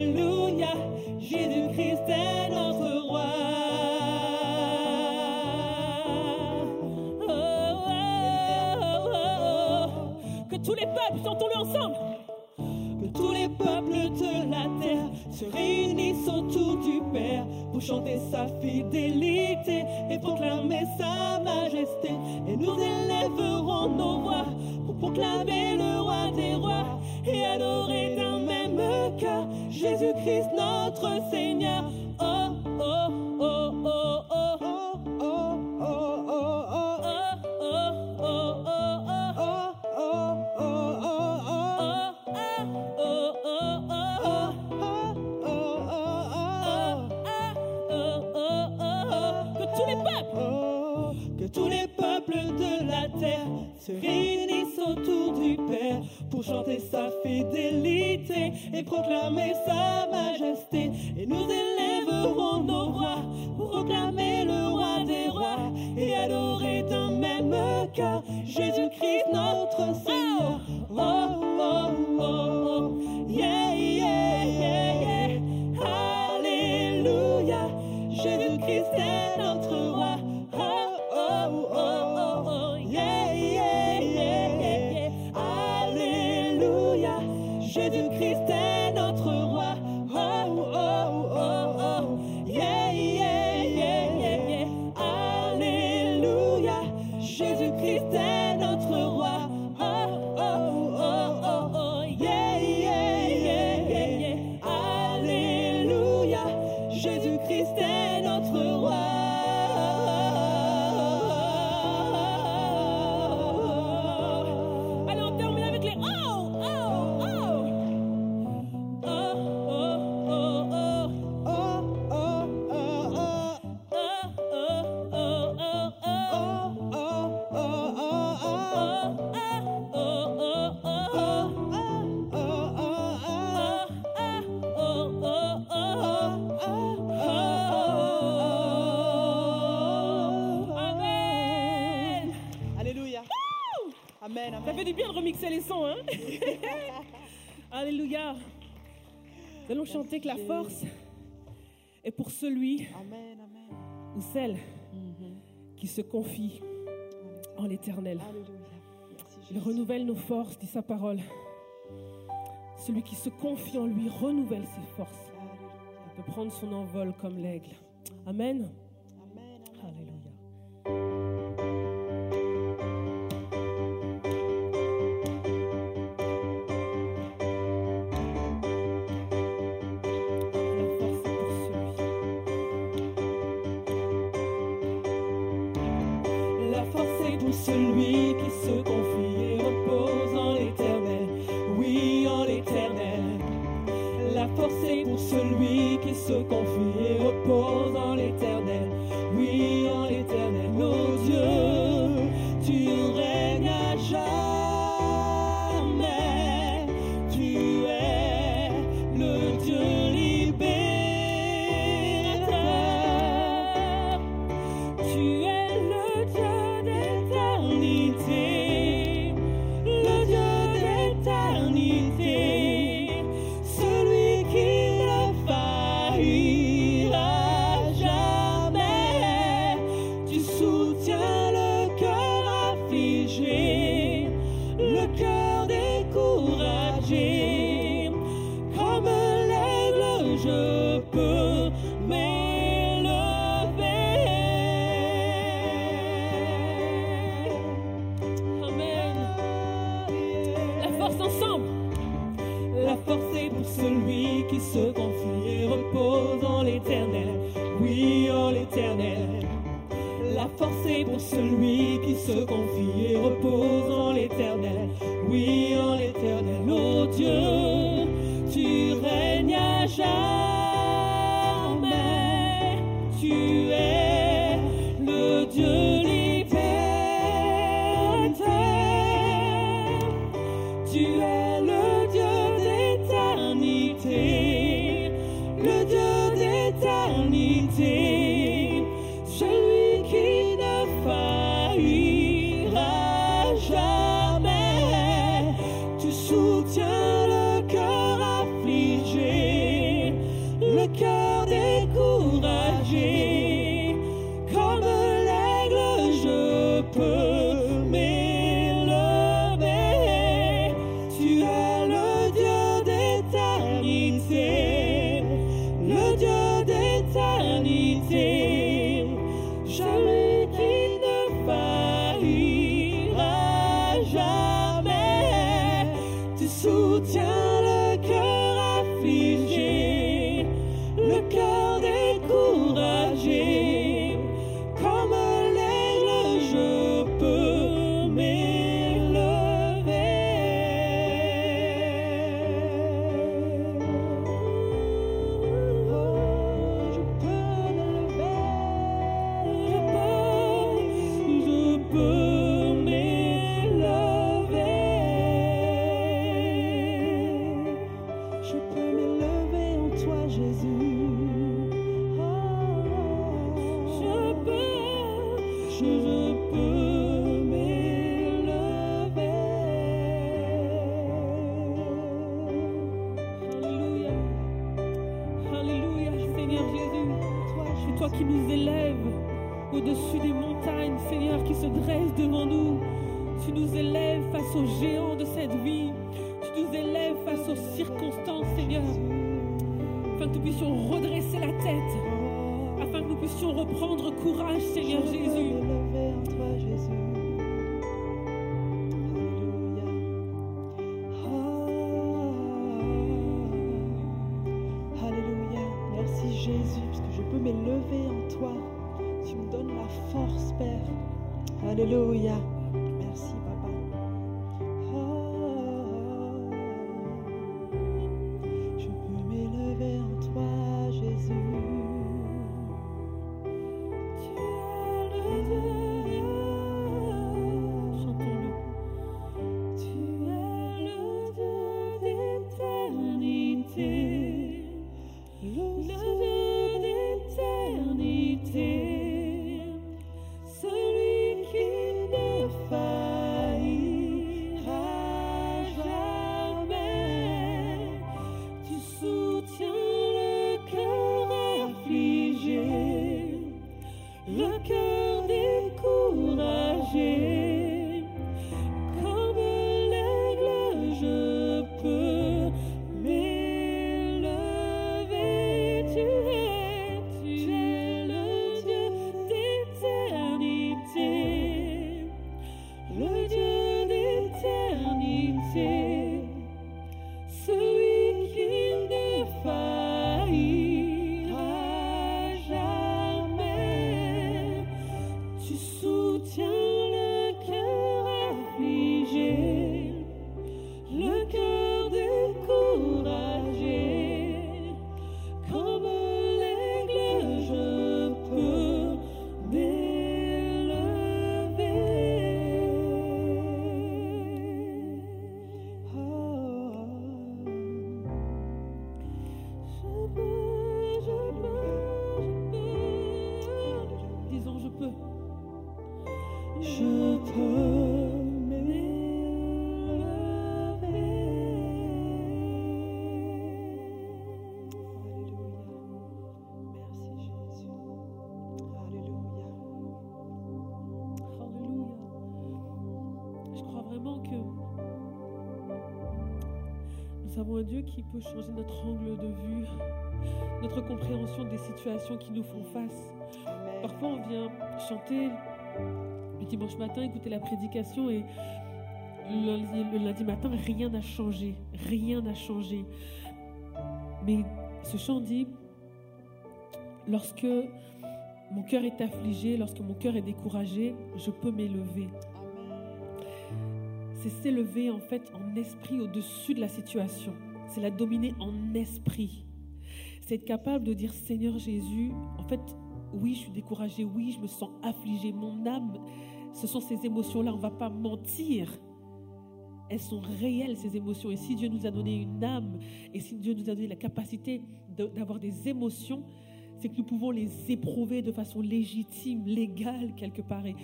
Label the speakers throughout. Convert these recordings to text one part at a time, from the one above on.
Speaker 1: Alléluia, Jésus-Christ est notre roi. Oh, oh, oh, oh. que tous les peuples, chantons-le ensemble. Que tous les peuples de la terre se réunissent autour du Père pour chanter sa fidélité et proclamer sa majesté. Et nous élèverons nos voix pour proclamer le roi des rois et adorer Jésus-Christ notre Seigneur. chanter que la force est pour celui ou celle qui se confie en l'éternel. Il renouvelle nos forces, dit sa parole. Celui qui se confie en lui renouvelle ses forces. Il peut prendre son envol comme l'aigle. Amen. 天。天。Dieu qui
Speaker 2: peut changer notre angle de vue, notre compréhension des situations qui nous font face. Parfois, on vient chanter le dimanche matin, écouter la prédication et le lundi, le lundi matin, rien n'a changé. Rien n'a changé. Mais ce chant dit, lorsque mon cœur est affligé, lorsque mon cœur est découragé, je peux m'élever. C'est s'élever en fait en esprit au-dessus de la situation. C'est la dominer en esprit. C'est être capable de dire Seigneur Jésus, en fait, oui, je suis découragé, oui, je me sens affligé. Mon âme, ce sont ces émotions-là, on ne va pas mentir. Elles sont réelles, ces émotions. Et si Dieu nous a donné une âme, et si Dieu nous a donné la capacité d'avoir des émotions, c'est que nous pouvons les éprouver de façon légitime, légale quelque part. Et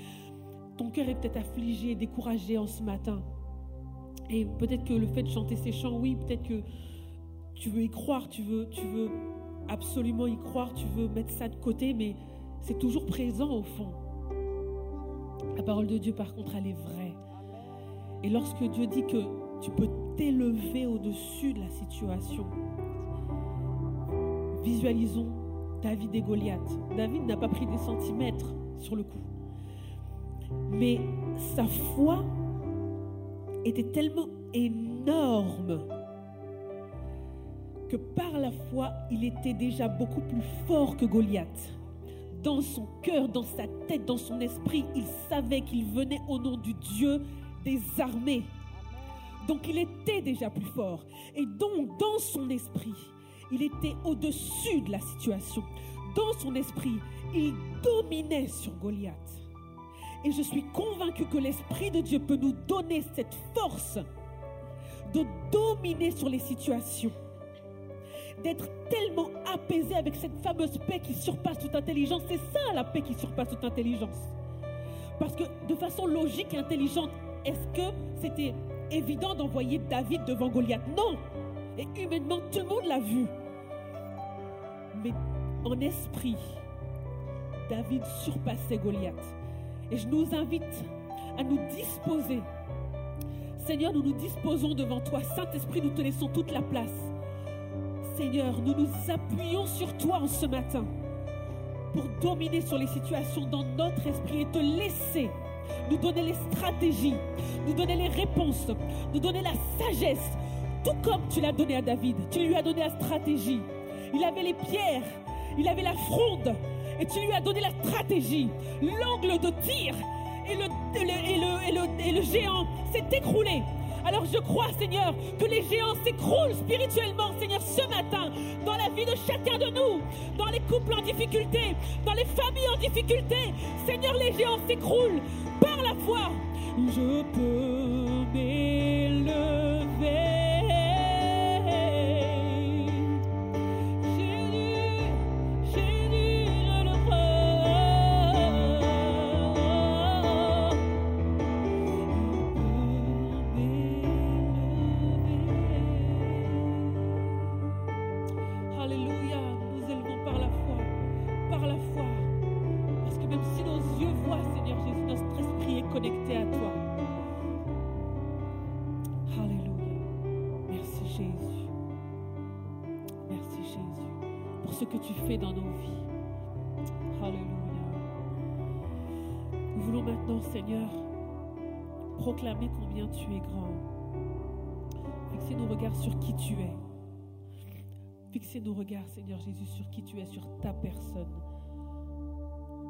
Speaker 2: ton cœur est peut-être affligé, découragé en ce matin. Et peut-être que le fait de chanter ces chants, oui, peut-être que tu veux y croire, tu veux, tu veux absolument y croire, tu veux mettre ça de côté, mais c'est toujours présent au fond. La parole de Dieu, par contre, elle est vraie. Et lorsque Dieu dit que tu peux t'élever au-dessus de la situation, visualisons David et Goliath. David n'a pas pris des centimètres sur le coup. Mais sa foi était tellement énorme que par la foi, il était déjà beaucoup plus fort que Goliath. Dans son cœur, dans sa tête, dans son esprit, il savait qu'il venait au nom du Dieu des armées. Donc il était déjà plus fort. Et donc dans son esprit, il était au-dessus de la situation. Dans son esprit, il dominait sur Goliath. Et je suis convaincu que l'Esprit de Dieu peut nous donner cette force de dominer sur les situations d'être tellement apaisé avec cette fameuse paix qui surpasse toute intelligence. C'est ça la paix qui surpasse toute intelligence. Parce que de façon logique et intelligente, est-ce que c'était évident d'envoyer David devant Goliath? Non. Et humainement, tout le monde l'a vu. Mais en esprit, David surpassait Goliath. Et je nous invite à nous disposer. Seigneur, nous nous disposons devant toi. Saint-Esprit, nous te laissons toute la place. Seigneur, nous nous appuyons sur toi en ce matin pour dominer sur les situations dans notre esprit et te laisser nous donner les stratégies, nous donner les réponses, nous donner la sagesse, tout comme tu l'as donné à David. Tu lui as donné la stratégie. Il avait les pierres, il avait la fronde, et tu lui as donné la stratégie, l'angle de tir, et le, géant s'est écroulé. Alors je crois, Seigneur, que les géants s'écroulent spirituellement, Seigneur, ce matin, dans la vie de chacun de nous, dans les couples en difficulté, dans les familles en difficulté. Seigneur, les géants s'écroulent par la foi. Je peux m'élever. Proclamer combien tu es grand. Fixez nos regards sur qui tu es. Fixez nos regards, Seigneur Jésus, sur qui tu es, sur ta personne.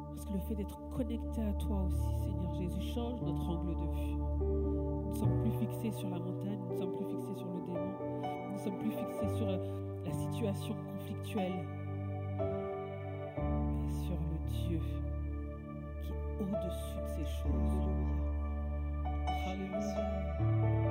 Speaker 2: Parce que le fait d'être connecté à toi aussi, Seigneur Jésus, change notre angle de vue. Nous ne sommes plus fixés sur la montagne, nous ne sommes plus fixés sur le démon, nous ne sommes plus fixés sur la situation conflictuelle, Dieu qui est au-dessus de ces choses.
Speaker 1: Amen,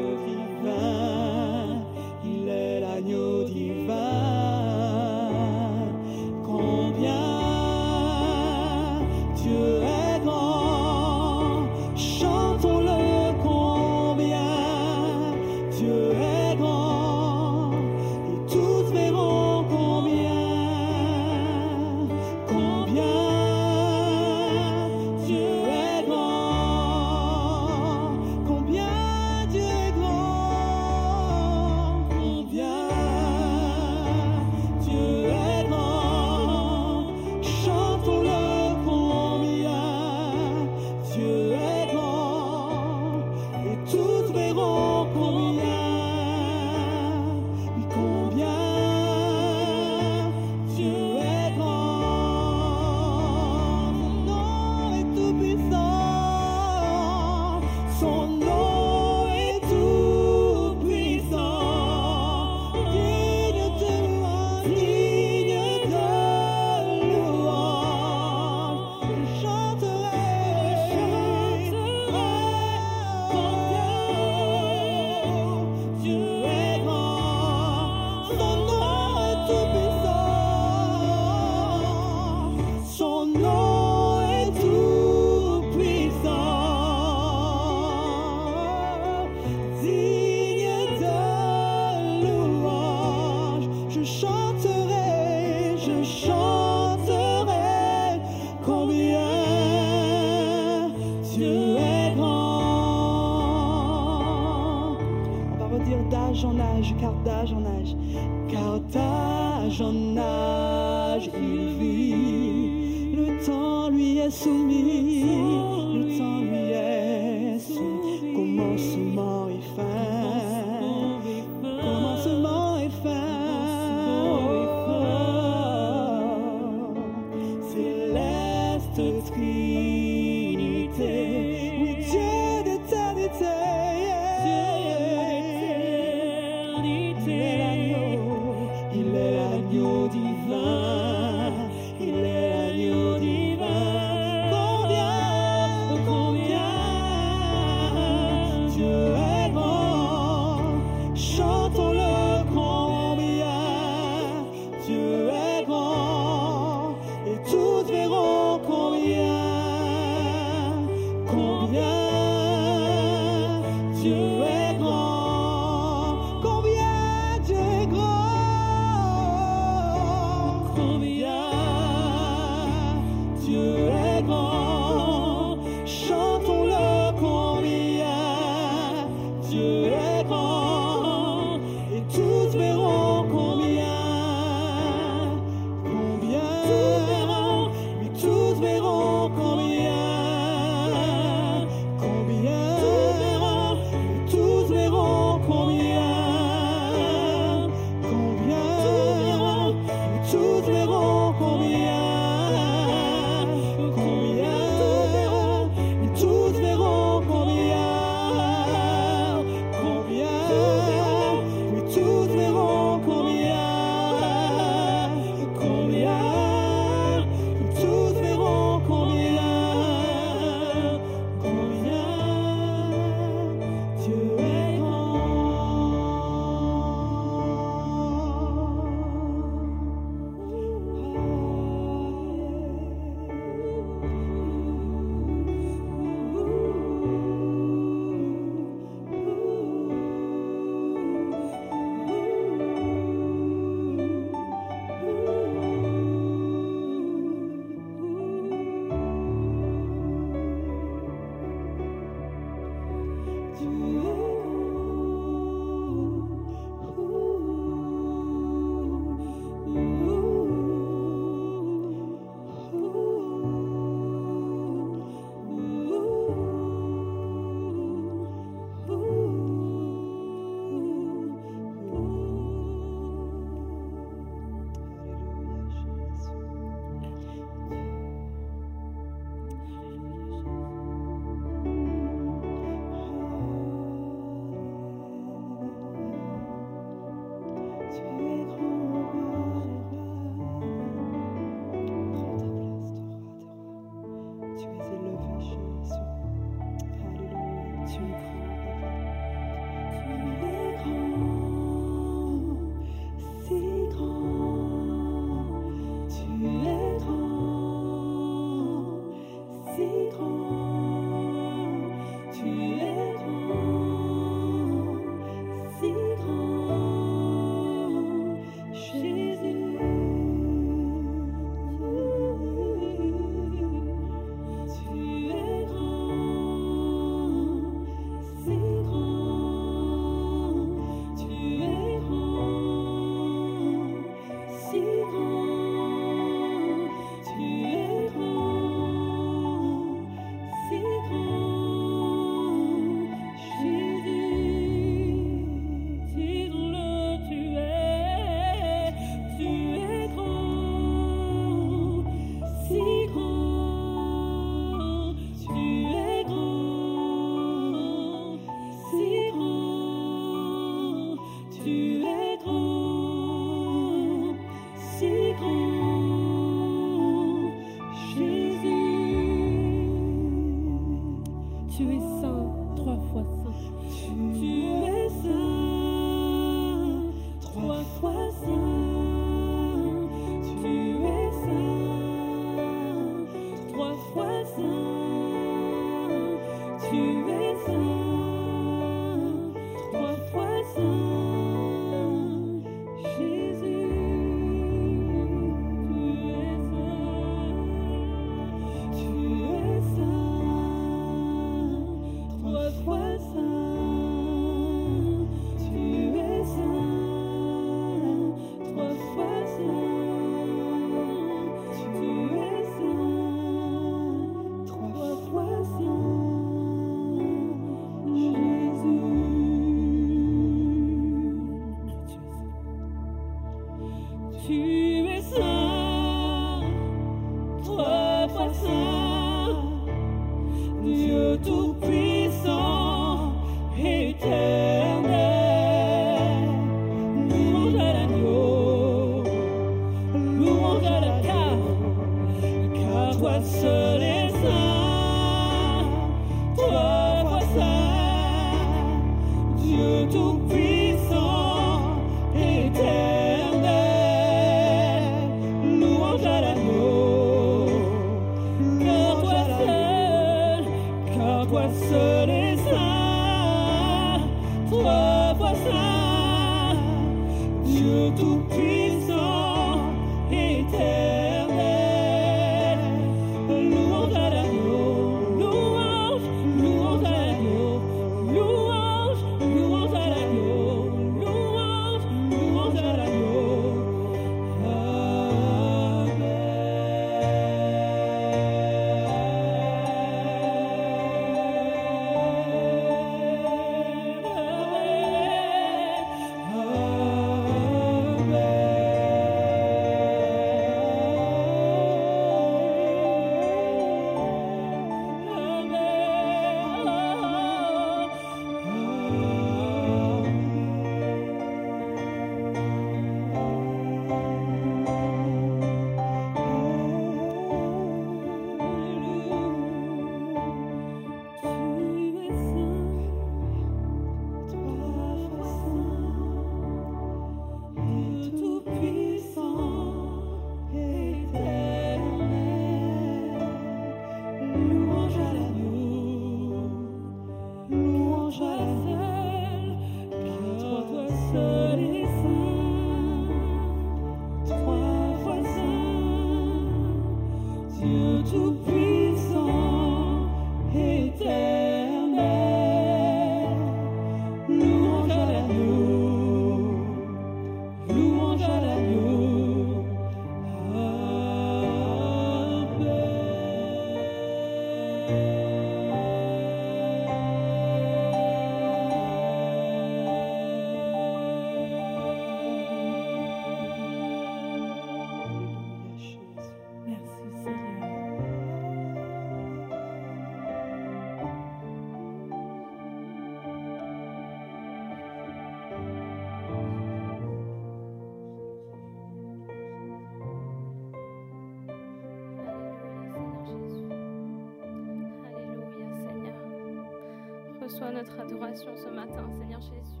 Speaker 3: notre adoration ce matin, Seigneur Jésus.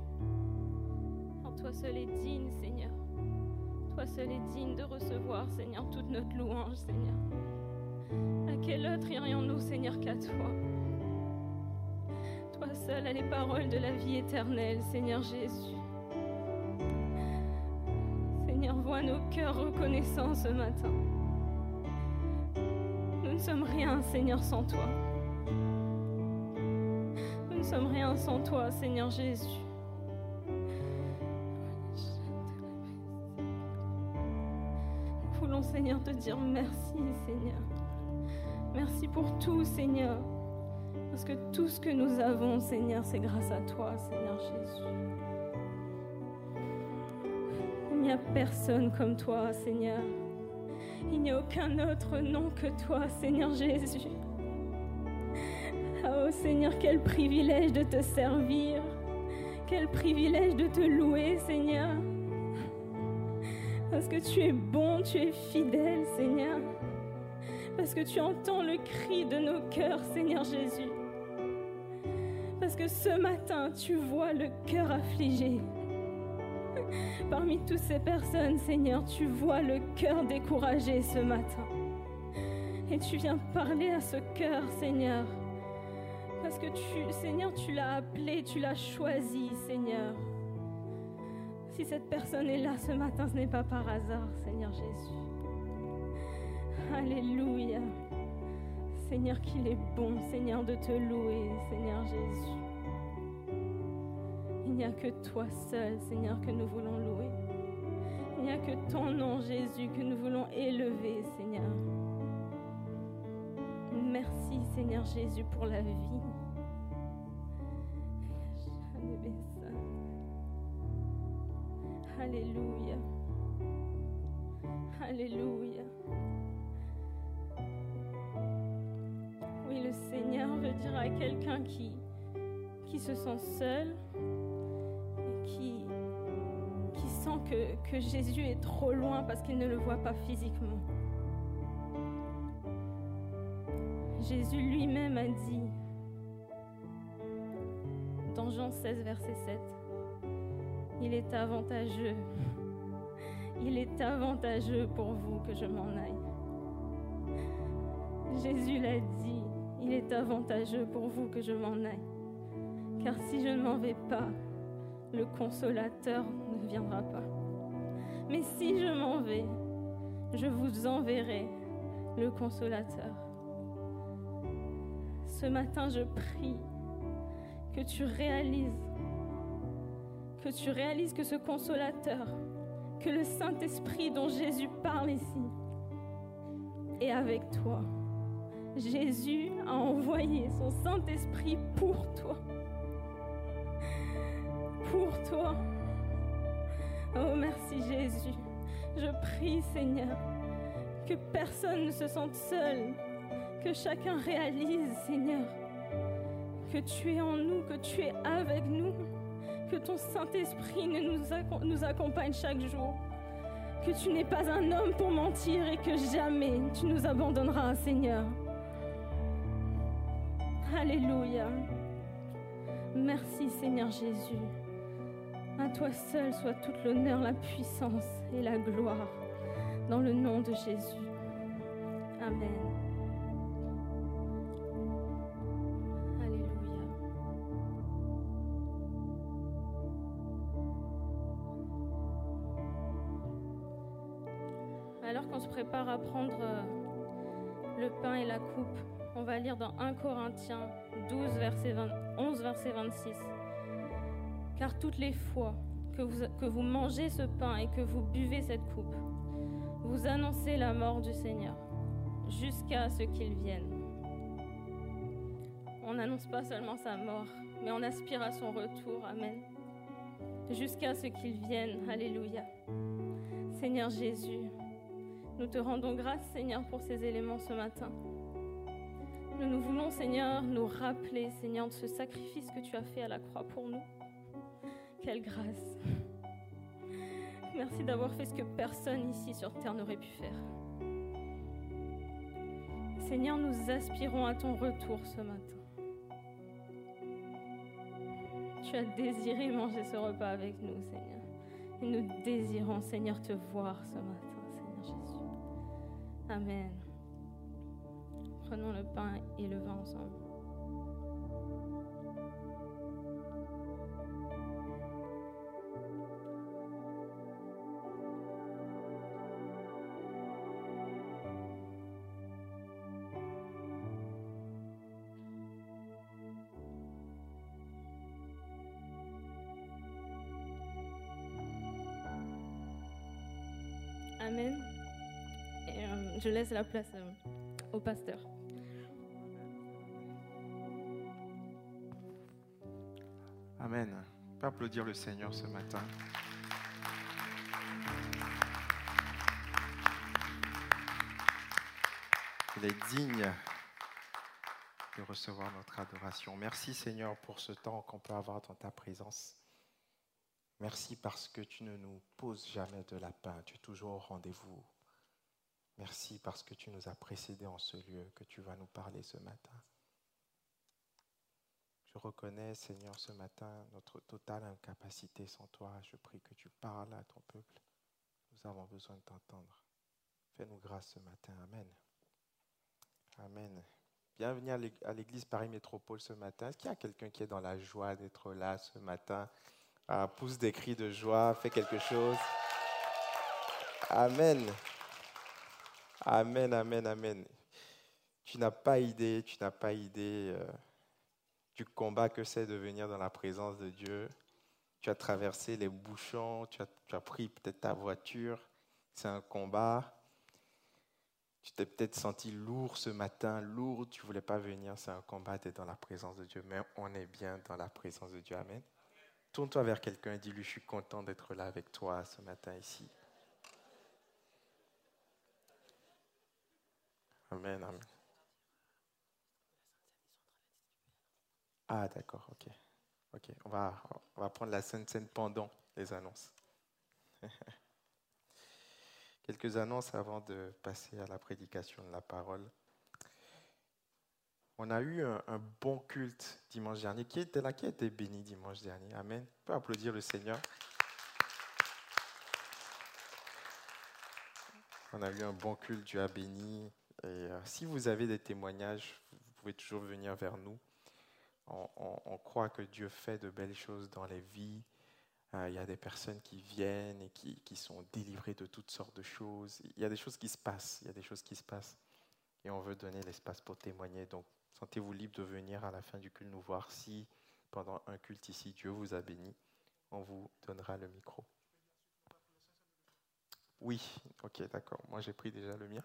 Speaker 3: En toi seul est digne, Seigneur. Toi seul est digne de recevoir, Seigneur, toute notre louange, Seigneur. À quel autre irions-nous, Seigneur, qu'à toi? Toi seul as les paroles de la vie éternelle, Seigneur Jésus. Seigneur, vois nos cœurs reconnaissants ce matin. Nous ne sommes rien, Seigneur, sans toi. Sommes rien sans toi, Seigneur Jésus. Nous voulons, Seigneur, te dire merci, Seigneur. Merci pour tout, Seigneur. Parce que tout ce que nous avons, Seigneur, c'est grâce à toi, Seigneur Jésus. Il n'y a personne comme toi, Seigneur. Il n'y a aucun autre nom que toi, Seigneur Jésus. Seigneur, quel privilège de te servir. Quel privilège de te louer, Seigneur. Parce que tu es bon, tu es fidèle, Seigneur. Parce que tu entends le cri de nos cœurs, Seigneur Jésus. Parce que ce matin, tu vois le cœur affligé. Parmi toutes ces personnes, Seigneur, tu vois le cœur découragé ce matin. Et tu viens parler à ce cœur, Seigneur. Que tu, Seigneur, tu l'as appelé, tu l'as choisi, Seigneur. Si cette personne est là ce matin, ce n'est pas par hasard, Seigneur Jésus. Alléluia. Seigneur, qu'il est bon, Seigneur, de te louer, Seigneur Jésus. Il n'y a que toi seul, Seigneur, que nous voulons louer. Il n'y a que ton nom, Jésus, que nous voulons élever, Seigneur. Merci, Seigneur Jésus, pour la vie. Alléluia. Alléluia. Oui, le Seigneur veut dire à quelqu'un qui, qui se sent seul et qui, qui sent que, que Jésus est trop loin parce qu'il ne le voit pas physiquement. Jésus lui-même a dit dans Jean 16, verset 7, il est avantageux, il est avantageux pour vous que je m'en aille. Jésus l'a dit, il est avantageux pour vous que je m'en aille. Car si je ne m'en vais pas, le consolateur ne viendra pas. Mais si je m'en vais, je vous enverrai le consolateur. Ce matin, je prie que tu réalises, que tu réalises que ce consolateur, que le Saint-Esprit dont Jésus parle ici, est avec toi. Jésus a envoyé son Saint-Esprit pour toi. Pour toi. Oh merci Jésus. Je prie Seigneur que personne ne se sente seul, que chacun réalise Seigneur que tu es en nous, que tu es avec nous, que ton Saint-Esprit nous, accompagne chaque jour, que tu n'es pas un homme pour mentir et que jamais tu nous abandonneras, Seigneur. Alléluia. Merci Seigneur Jésus. À toi seul soit toute l'honneur, la puissance et la gloire. Dans le nom de Jésus. Amen. À prendre euh, le pain et la coupe, on va lire dans 1 Corinthiens 12, verset 20, 11, verset 26. Car toutes les fois que vous, que vous mangez ce pain et que vous buvez cette coupe, vous annoncez la mort du Seigneur jusqu'à ce qu'il vienne. On n'annonce pas seulement sa mort, mais on aspire à son retour. Amen. Jusqu'à ce qu'il vienne. Alléluia. Seigneur Jésus, nous te rendons grâce, Seigneur, pour ces éléments ce matin. Nous nous voulons, Seigneur, nous rappeler, Seigneur, de ce sacrifice que tu as fait à la croix pour nous. Quelle grâce. Merci d'avoir fait ce que personne ici sur terre n'aurait pu faire. Seigneur, nous aspirons à ton retour ce matin. Tu as désiré manger ce repas avec nous, Seigneur. Et nous désirons, Seigneur, te voir ce matin, Seigneur Jésus. Amen. Prenons le pain et le vin ensemble. Je laisse la place euh, au pasteur.
Speaker 4: Amen. On peut applaudir le Seigneur ce matin. Il est digne de recevoir notre adoration. Merci Seigneur pour ce temps qu'on peut avoir dans ta présence. Merci parce que tu ne nous poses jamais de lapin, tu es toujours au rendez-vous. Merci parce que tu nous as précédés en ce lieu, que tu vas nous parler ce matin. Je reconnais, Seigneur, ce matin notre totale incapacité sans toi. Je prie que tu parles à ton peuple. Nous avons besoin de t'entendre. Fais-nous grâce ce matin. Amen. Amen. Bienvenue à l'église Paris Métropole ce matin. Est-ce qu'il y a quelqu'un qui est dans la joie d'être là ce matin? Ah, Pousse des cris de joie, fais quelque chose. Amen. Amen, amen, amen. Tu n'as pas idée, tu n'as pas idée euh, du combat que c'est de venir dans la présence de Dieu. Tu as traversé les bouchons, tu as, tu pris peut-être ta voiture. C'est un combat. Tu t'es peut-être senti lourd ce matin, lourd, tu voulais pas venir. C'est un combat d'être dans la présence de Dieu, mais on est bien dans la présence de Dieu. Amen. Tourne-toi vers quelqu'un et dis-lui, je suis content d'être là avec toi ce matin ici. Amen. Ah, d'accord, ok. Ok, on va, on va prendre la scène scène pendant les annonces. Quelques annonces avant de passer à la prédication de la parole. On a eu un, un, bon culte dimanche dernier. Qui était là Qui a été béni dimanche dernier Amen. On peut applaudir le Seigneur. On a eu un bon culte, Dieu a béni. Euh, si vous avez des témoignages, vous pouvez toujours venir vers nous. On croit que Dieu fait de belles choses dans les vies. Euh, il y a des personnes qui viennent et qui, qui, sont délivrées de toutes sortes de choses. Il y a des choses qui se passent. Il y a des choses qui se passent. Et on veut donner l'espace pour témoigner. Donc, sentez-vous libre de venir à la fin du culte nous voir. Si pendant un culte ici, Dieu vous a béni, on vous donnera le micro. Oui, ok, d'accord. Moi, j'ai pris déjà le mien.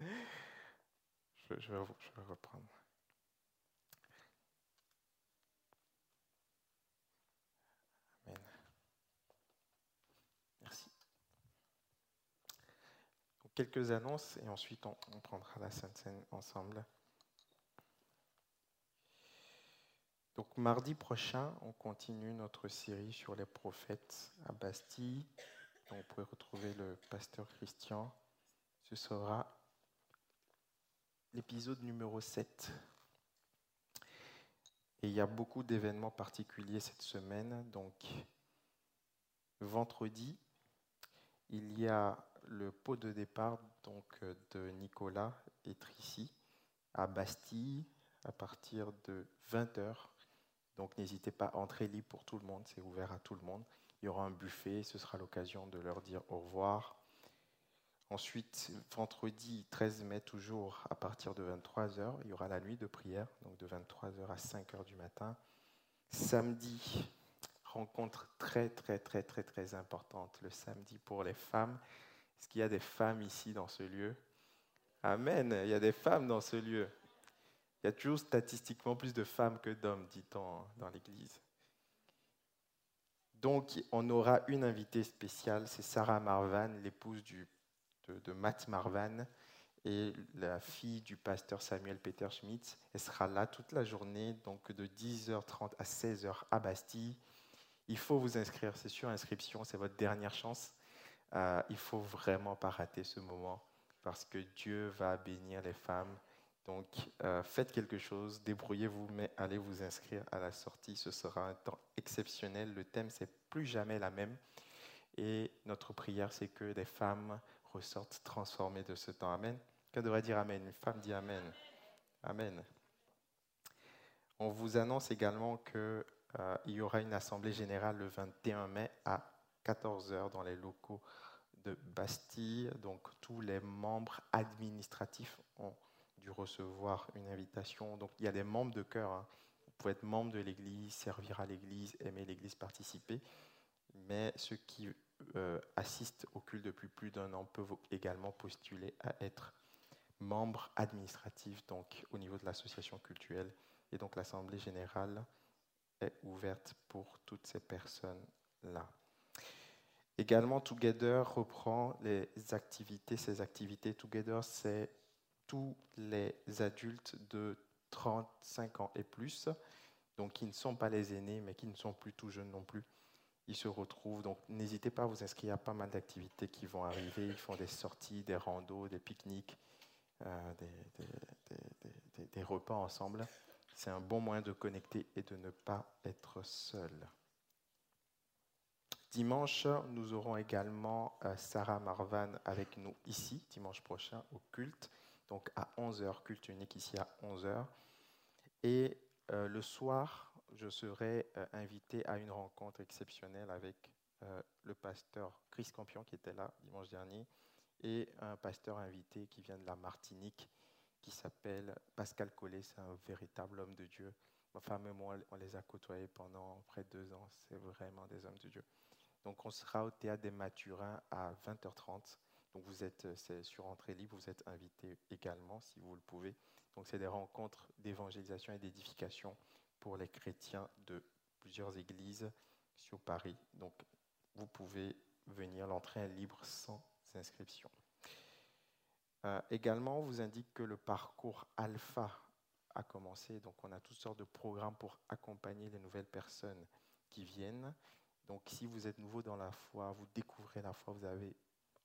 Speaker 4: Je, vais, reprendre. Amen. Merci. Quelques annonces et ensuite on, on prendra la Sainte Seine ensemble. Donc mardi prochain, on continue notre série sur les prophètes à Bastille. Donc, vous pouvez retrouver le pasteur Christian. Ce sera l'épisode numéro 7. Et il y a beaucoup d'événements particuliers cette semaine. Donc, vendredi, il y a le pot de départ donc, de Nicolas et Tricy à Bastille à partir de 20h. Donc, n'hésitez pas, entrer libre pour tout le monde, c'est ouvert à tout le monde. Il y aura un buffet, ce sera l'occasion de leur dire au revoir. Ensuite, vendredi 13 mai, toujours à partir de 23h, il y aura la nuit de prière, donc de 23h à 5h du matin. Samedi, rencontre très, très, très, très, très importante, le samedi pour les femmes. Est-ce qu'il y a des femmes ici dans ce lieu? Amen, il y a des femmes dans ce lieu. Il y a toujours statistiquement plus de femmes que d'hommes, dit-on dans l'Église. Donc, on aura une invitée spéciale, c'est Sarah Marvan, l'épouse du de, Matt Marvan et la fille du pasteur Samuel Peter Schmitz. Elle sera là toute la journée, donc de 10h30 à 16h à Bastille. Il faut vous inscrire, c'est sûr, inscription, c'est votre dernière chance. Euh, il faut vraiment pas rater ce moment parce que Dieu va bénir les femmes. Donc, euh, faites quelque chose, débrouillez-vous, mais allez vous inscrire à la sortie. Ce sera un temps exceptionnel. Le thème, c'est plus jamais la même. Et notre prière, c'est que les femmes ressortent transformées de ce temps. Amen. Qu'elle devrait dire Amen Une femme dit Amen. Amen. On vous annonce également qu'il euh, y aura une assemblée générale le 21 mai à 14h dans les locaux de Bastille. Donc tous les membres administratifs ont dû recevoir une invitation. Donc il y a des membres de cœur. Hein. Vous pouvez être membre de l'Église, servir à l'Église, aimer l'Église, participer. Mais ceux qui euh, assistent au culte depuis plus d'un an peuvent également postuler à être membres administratifs donc, au niveau de l'association culturelle. Et donc l'Assemblée générale est ouverte pour toutes ces personnes-là. Également, Together reprend les activités. Ces activités Together, c'est tous les adultes de 35 ans et plus, donc qui ne sont pas les aînés, mais qui ne sont plus tout jeunes non plus. Ils se retrouvent, donc n'hésitez pas à vous inscrire, il y a pas mal d'activités qui vont arriver. Ils font des sorties, des randos, des pique-niques, euh, des, repas ensemble. C'est un bon moyen de connecter et de ne pas être seul. Dimanche, nous aurons également euh, Sarah Marvan avec nous ici, dimanche prochain, au culte donc à 11h, culte unique ici à 11h. Et euh, le soir, je serai euh, invité à une rencontre exceptionnelle avec euh, le pasteur Chris Campion qui était là dimanche dernier et un pasteur invité qui vient de la Martinique qui s'appelle Pascal Collet. C'est un véritable homme de Dieu. Ma femme et moi, on les a côtoyés pendant près de deux ans. C'est vraiment des hommes de Dieu. Donc on sera au théâtre des Mathurins à 20h30. Donc vous êtes, euh, sur entrée libre, vous êtes invité également si vous le pouvez. Donc c'est des rencontres d'évangélisation et d'édification pour les chrétiens de plusieurs églises sur Paris. Donc vous pouvez venir, l'entrée est libre sans inscription. Euh, également, on vous indique que le parcours alpha a commencé. Donc on a toutes sortes de programmes pour accompagner les nouvelles personnes qui viennent. Donc si vous êtes nouveau dans la foi, vous découvrez la foi, vous avez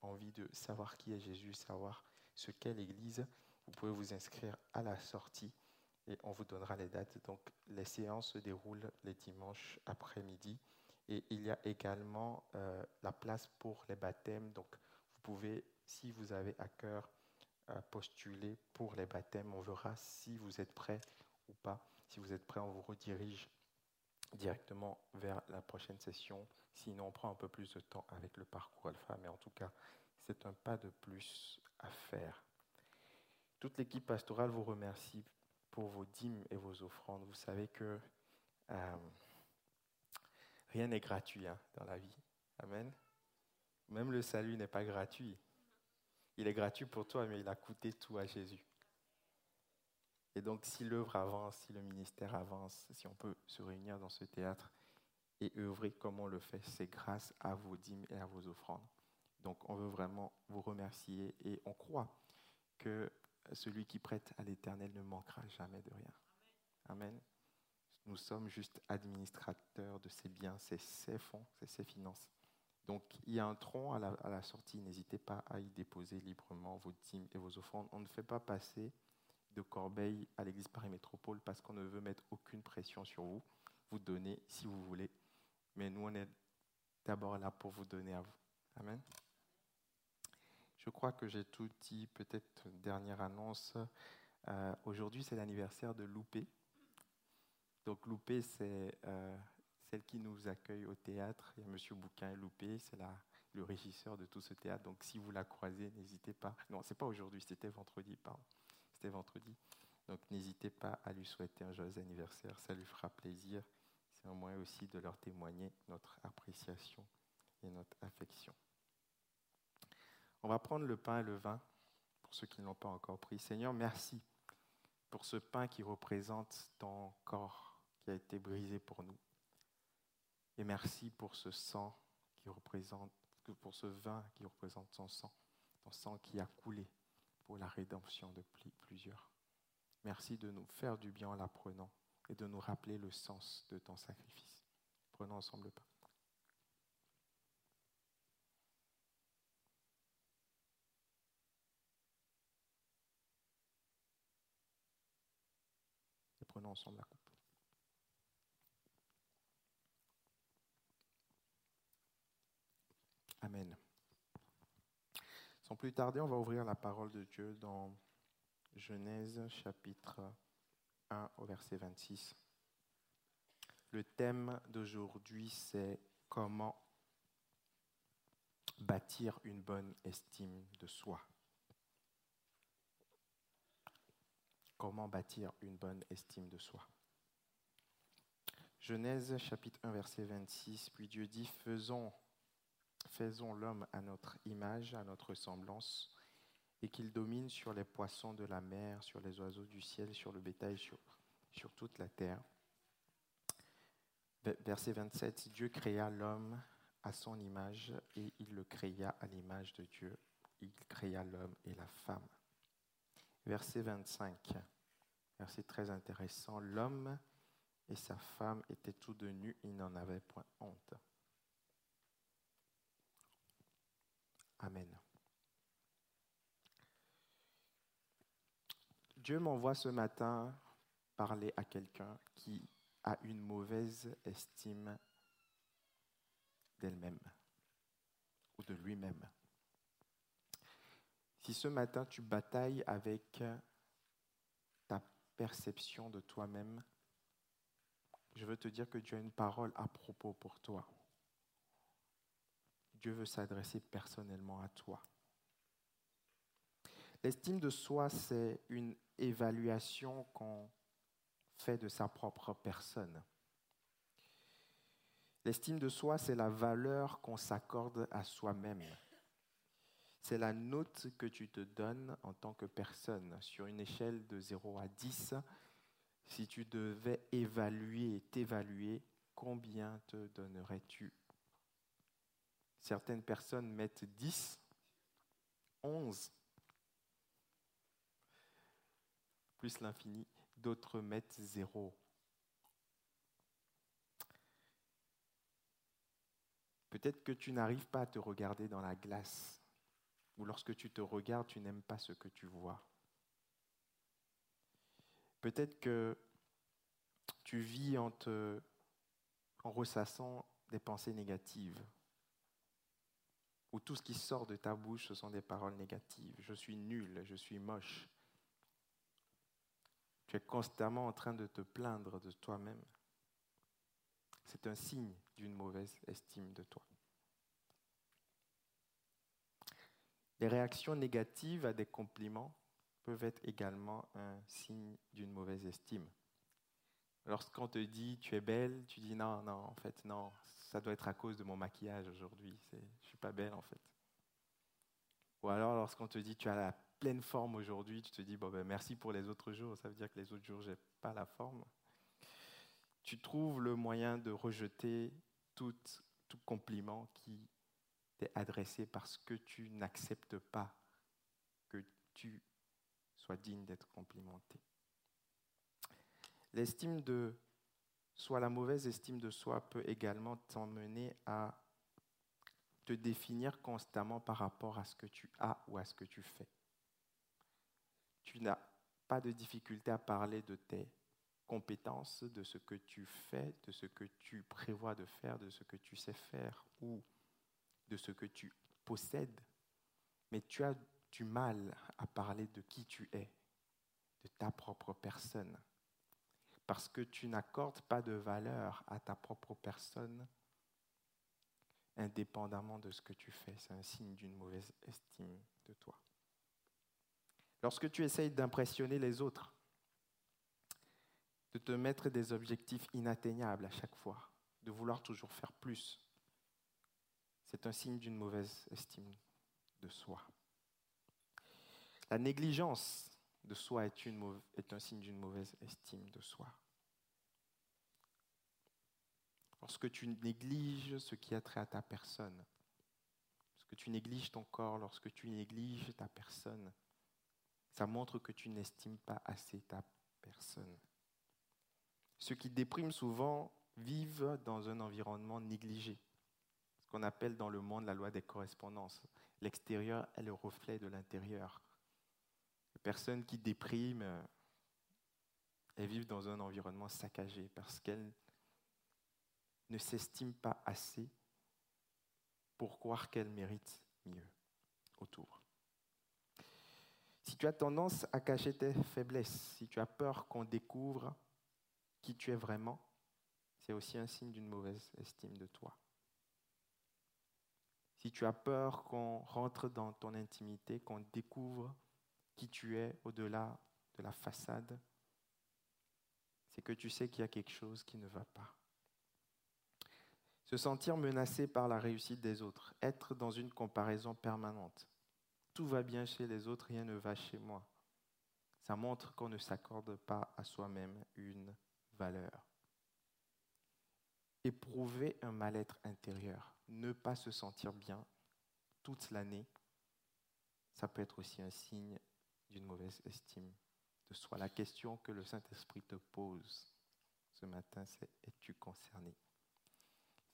Speaker 4: envie de savoir qui est Jésus, savoir ce qu'est l'Église, vous pouvez vous inscrire à la sortie et on vous donnera les dates. Donc les séances se déroulent les dimanches après-midi et il y a également euh, la place pour les baptêmes. Donc vous pouvez, si vous avez à cœur, euh, postuler pour les baptêmes. On verra si vous êtes prêt ou pas. Si vous êtes prêt, on vous redirige directement vers la prochaine session. Sinon, on prend un peu plus de temps avec le parcours alpha, mais en tout cas, c'est un pas de plus à faire. Toute l'équipe pastorale vous remercie pour vos dîmes et vos offrandes. Vous savez que euh, rien n'est gratuit hein, dans la vie. Amen. Même le salut n'est pas gratuit. Il est gratuit pour toi, mais il a coûté tout à Jésus. Et donc, si l'œuvre avance, si le ministère avance, si on peut se réunir dans ce théâtre et œuvrer comme on le fait, c'est grâce à vos dîmes et à vos offrandes. Donc, on veut vraiment vous remercier et on croit que celui qui prête à l'Éternel ne manquera jamais de rien. Amen. Nous sommes juste administrateurs de ces biens, c'est ses fonds, c'est ses finances. Donc, il y a un tronc à la, à la sortie. N'hésitez pas à y déposer librement vos dîmes et vos offrandes. On ne fait pas passer de Corbeil à l'église Paris Métropole parce qu'on ne veut mettre aucune pression sur vous. Vous donnez si vous voulez. Mais nous, on est d'abord là pour vous donner à vous. Amen. Je crois que j'ai tout dit. Peut-être dernière annonce. Euh, aujourd'hui, c'est l'anniversaire de Loupé. Donc Loupé, c'est euh, celle qui nous accueille au théâtre. Il y a Monsieur Bouquin et Loupé, c'est le régisseur de tout ce théâtre. Donc si vous la croisez, n'hésitez pas. Non, c'est pas aujourd'hui, c'était vendredi, pardon vendredi. Donc n'hésitez pas à lui souhaiter un joyeux anniversaire, ça lui fera plaisir. C'est un moyen aussi de leur témoigner notre appréciation et notre affection. On va prendre le pain et le vin pour ceux qui ne l'ont pas encore pris. Seigneur, merci pour ce pain qui représente ton corps qui a été brisé pour nous. Et merci pour ce sang qui représente, pour ce vin qui représente ton sang, ton sang qui a coulé pour la rédemption de plusieurs. Merci de nous faire du bien en l'apprenant et de nous rappeler le sens de ton sacrifice. Prenons ensemble le pain. Ensemble la coupe. Amen. Sans plus tarder, on va ouvrir la parole de Dieu dans Genèse chapitre 1 au verset 26. Le thème d'aujourd'hui, c'est comment bâtir une bonne estime de soi. Comment bâtir une bonne estime de soi. Genèse chapitre 1 verset 26, puis Dieu dit, faisons, faisons l'homme à notre image, à notre semblance, et qu'il domine sur les poissons de la mer, sur les oiseaux du ciel, sur le bétail, sur, sur toute la terre. Verset 27, Dieu créa l'homme à son image et il le créa à l'image de Dieu. Il créa l'homme et la femme. Verset 25, verset très intéressant, l'homme et sa femme étaient tous deux nus, ils n'en avaient point honte. Amen. Dieu m'envoie ce matin parler à quelqu'un qui a une mauvaise estime d'elle-même ou de lui-même. Si ce matin tu batailles avec perception de toi-même, je veux te dire que Dieu a une parole à propos pour toi. Dieu veut s'adresser personnellement à toi. L'estime de soi, c'est une évaluation qu'on fait de sa propre personne. L'estime de soi, c'est la valeur qu'on s'accorde à soi-même. C'est la note que tu te donnes en tant que personne. Sur une échelle de 0 à 10, si tu devais évaluer et t'évaluer, combien te donnerais-tu? Certaines personnes mettent 10, 11, plus l'infini, d'autres mettent 0. Peut-être que tu n'arrives pas à te regarder dans la glace, ou lorsque tu te regardes, tu n'aimes pas ce que tu vois. Peut-être que tu vis en, te, ressassant des pensées négatives, où tout ce qui sort de ta bouche, ce sont des paroles négatives. Je suis nul, je suis moche. Tu es constamment en train de te plaindre de toi-même. C'est un signe d'une mauvaise estime de toi. Les réactions négatives à des compliments peuvent être également un signe d'une mauvaise estime. Lorsqu'on te dit tu es belle, tu dis non, non, en fait, non, ça doit être à cause de mon maquillage aujourd'hui, je ne suis pas belle en fait. Ou alors lorsqu'on te dit tu as la pleine forme aujourd'hui, tu te dis bon ben merci pour les autres jours, ça veut dire que les autres jours j'ai pas la forme. Tu trouves le moyen de rejeter tout, tout compliment qui t'est adressé parce que tu n'acceptes pas que tu soit digne d'être complimenté. L'estime de soi, la mauvaise estime de soi peut également t'emmener à te définir constamment par rapport à ce que tu as ou à ce que tu fais. Tu n'as pas de difficulté à parler de tes compétences, de ce que tu fais, de ce que tu prévois de faire, de ce que tu sais faire ou de ce que tu possèdes, mais tu as du mal à parler de qui tu es, de ta propre personne, parce que tu n'accordes pas de valeur à ta propre personne indépendamment de ce que tu fais. C'est un signe d'une mauvaise estime de toi. Lorsque tu essayes d'impressionner les autres, de te mettre des objectifs inatteignables à chaque fois, de vouloir toujours faire plus, c'est un signe d'une mauvaise estime de soi. La négligence de soi est, un signe d'une mauvaise estime de soi. Lorsque tu négliges ce qui a trait à ta personne, lorsque tu négliges ton corps, lorsque tu négliges ta personne, ça montre que tu n'estimes pas assez ta personne. Ceux qui dépriment souvent vivent dans un environnement négligé, qu'on appelle dans le monde la loi des correspondances. L'extérieur est le reflet de l'intérieur. Les personnes qui dépriment, euh, elles vivent dans un environnement saccagé parce qu'elles ne s'estiment pas assez pour croire qu'elles méritent mieux autour. Si tu as tendance à cacher tes faiblesses, si tu as peur qu'on découvre qui tu es vraiment, c'est aussi un signe d'une mauvaise estime de toi. Si tu as peur qu'on rentre dans ton intimité, qu'on découvre qui tu es au-delà de la façade, c'est que tu sais qu'il y a quelque chose qui ne va pas. Se sentir menacé par la réussite des autres, être dans une comparaison permanente. Tout va bien chez les autres, rien ne va chez moi. Ça montre qu'on ne s'accorde pas à soi-même une valeur. Éprouver un mal-être intérieur, ne pas se sentir bien toute l'année, ça peut être aussi un signe d'une mauvaise estime de soi. La question que le Saint-Esprit te pose ce matin, c'est es-tu concerné?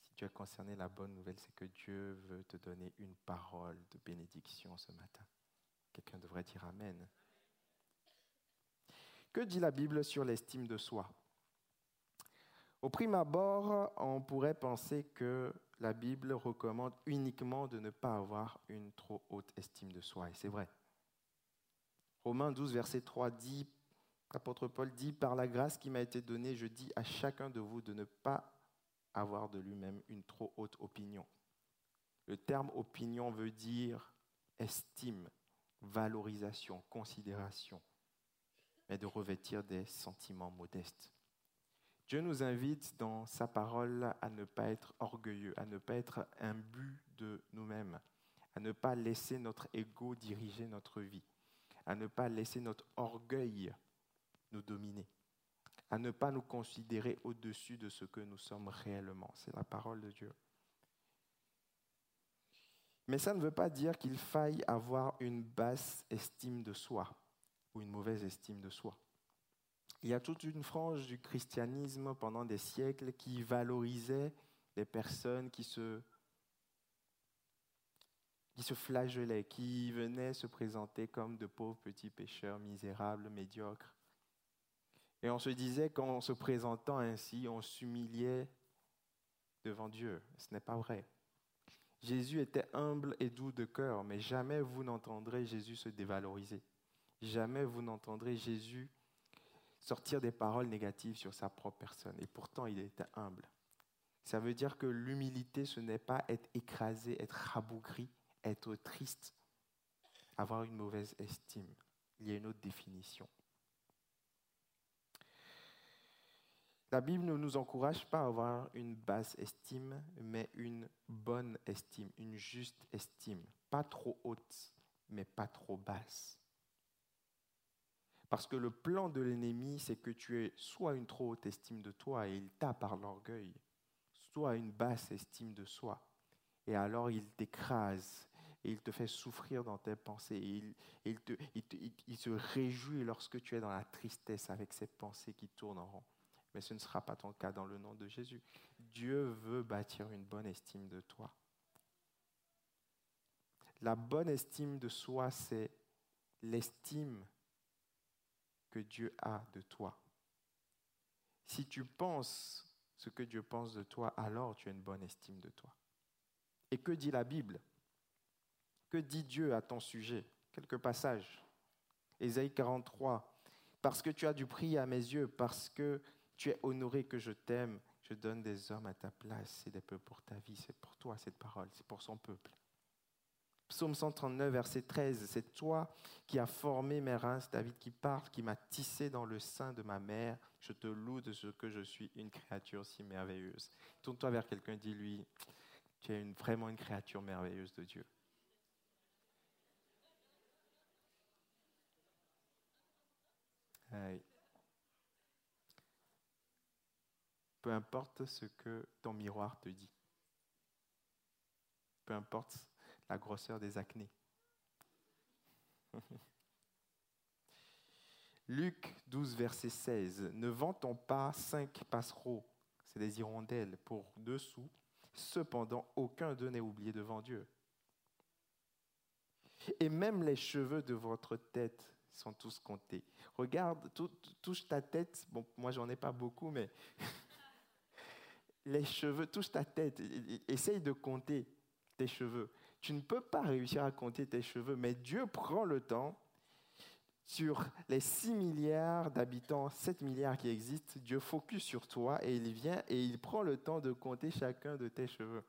Speaker 4: Si tu es concerné, la bonne nouvelle, c'est que Dieu veut te donner une parole de bénédiction ce matin. Quelqu'un devrait dire Amen. Que dit la Bible sur l'estime de soi? Au prime abord, on pourrait penser que la Bible recommande uniquement de ne pas avoir une trop haute estime de soi, et c'est vrai. Romains 12, verset 3 dit, l'apôtre Paul dit, Par la grâce qui m'a été donnée, je dis à chacun de vous de ne pas avoir de lui-même une trop haute opinion. Le terme opinion veut dire estime, valorisation, considération, mais de revêtir des sentiments modestes. Dieu nous invite dans sa parole à ne pas être orgueilleux, à ne pas être imbu de nous-mêmes, à ne pas laisser notre ego diriger notre vie à ne pas laisser notre orgueil nous dominer, à ne pas nous considérer au-dessus de ce que nous sommes réellement. C'est la parole de Dieu. Mais ça ne veut pas dire qu'il faille avoir une basse estime de soi ou une mauvaise estime de soi. Il y a toute une frange du christianisme pendant des siècles qui valorisait les personnes qui se qui se flagellaient, qui venaient se présenter comme de pauvres petits pécheurs misérables, médiocres. Et on se disait qu'en se présentant ainsi, on s'humiliait devant Dieu. Ce n'est pas vrai. Jésus était humble et doux de cœur, mais jamais vous n'entendrez Jésus se dévaloriser. Jamais vous n'entendrez Jésus sortir des paroles négatives sur sa propre personne. Et pourtant, il était humble. Ça veut dire que l'humilité, ce n'est pas être écrasé, être rabougri, être triste, avoir une mauvaise estime. Il y a une autre définition. La Bible ne nous encourage pas à avoir une basse estime, mais une bonne estime, une juste estime. Pas trop haute, mais pas trop basse. Parce que le plan de l'ennemi, c'est que tu aies soit une trop haute estime de toi et il t'a par l'orgueil, soit une basse estime de soi. Et alors il t'écrase et il te fait souffrir dans tes pensées. il, il, se réjouit lorsque tu es dans la tristesse avec ces pensées qui tournent en rond. Mais ce ne sera pas ton cas dans le nom de Jésus. Dieu veut bâtir une bonne estime de toi. La bonne estime de soi, c'est l'estime que Dieu a de toi. Si tu penses ce que Dieu pense de toi, alors tu as une bonne estime de toi. Et que dit la Bible? Que dit Dieu à ton sujet? Quelques passages. Ésaïe 43. Parce que tu as du prix à mes yeux, parce que tu es honoré que je t'aime, je donne des hommes à ta place et des peuples pour ta vie. C'est pour toi cette parole, c'est pour son peuple. Psaume 139, verset 13, c'est toi qui as formé mes reins, David qui parle, qui m'a tissé dans le sein de ma mère. Je te loue de ce que je suis une créature si merveilleuse. Tourne-toi vers quelqu'un, dis-lui, tu es vraiment une créature merveilleuse de Dieu. Peu importe ce que ton miroir te dit. Peu importe la grosseur des acnés. Luc 12, verset 16. Ne vantons pas cinq passereaux, c'est des hirondelles, pour deux sous. Cependant, aucun d'eux n'est oublié devant Dieu. Et même les cheveux de votre tête sont tous comptés. Regarde, touche ta tête. Bon, moi, j'en ai pas beaucoup, mais les cheveux, touche ta tête. Essaye de compter tes cheveux. Tu ne peux pas réussir à compter tes cheveux, mais Dieu prend le temps sur les 6 milliards d'habitants, 7 milliards qui existent, Dieu focus sur toi et il vient et il prend le temps de compter chacun de tes cheveux.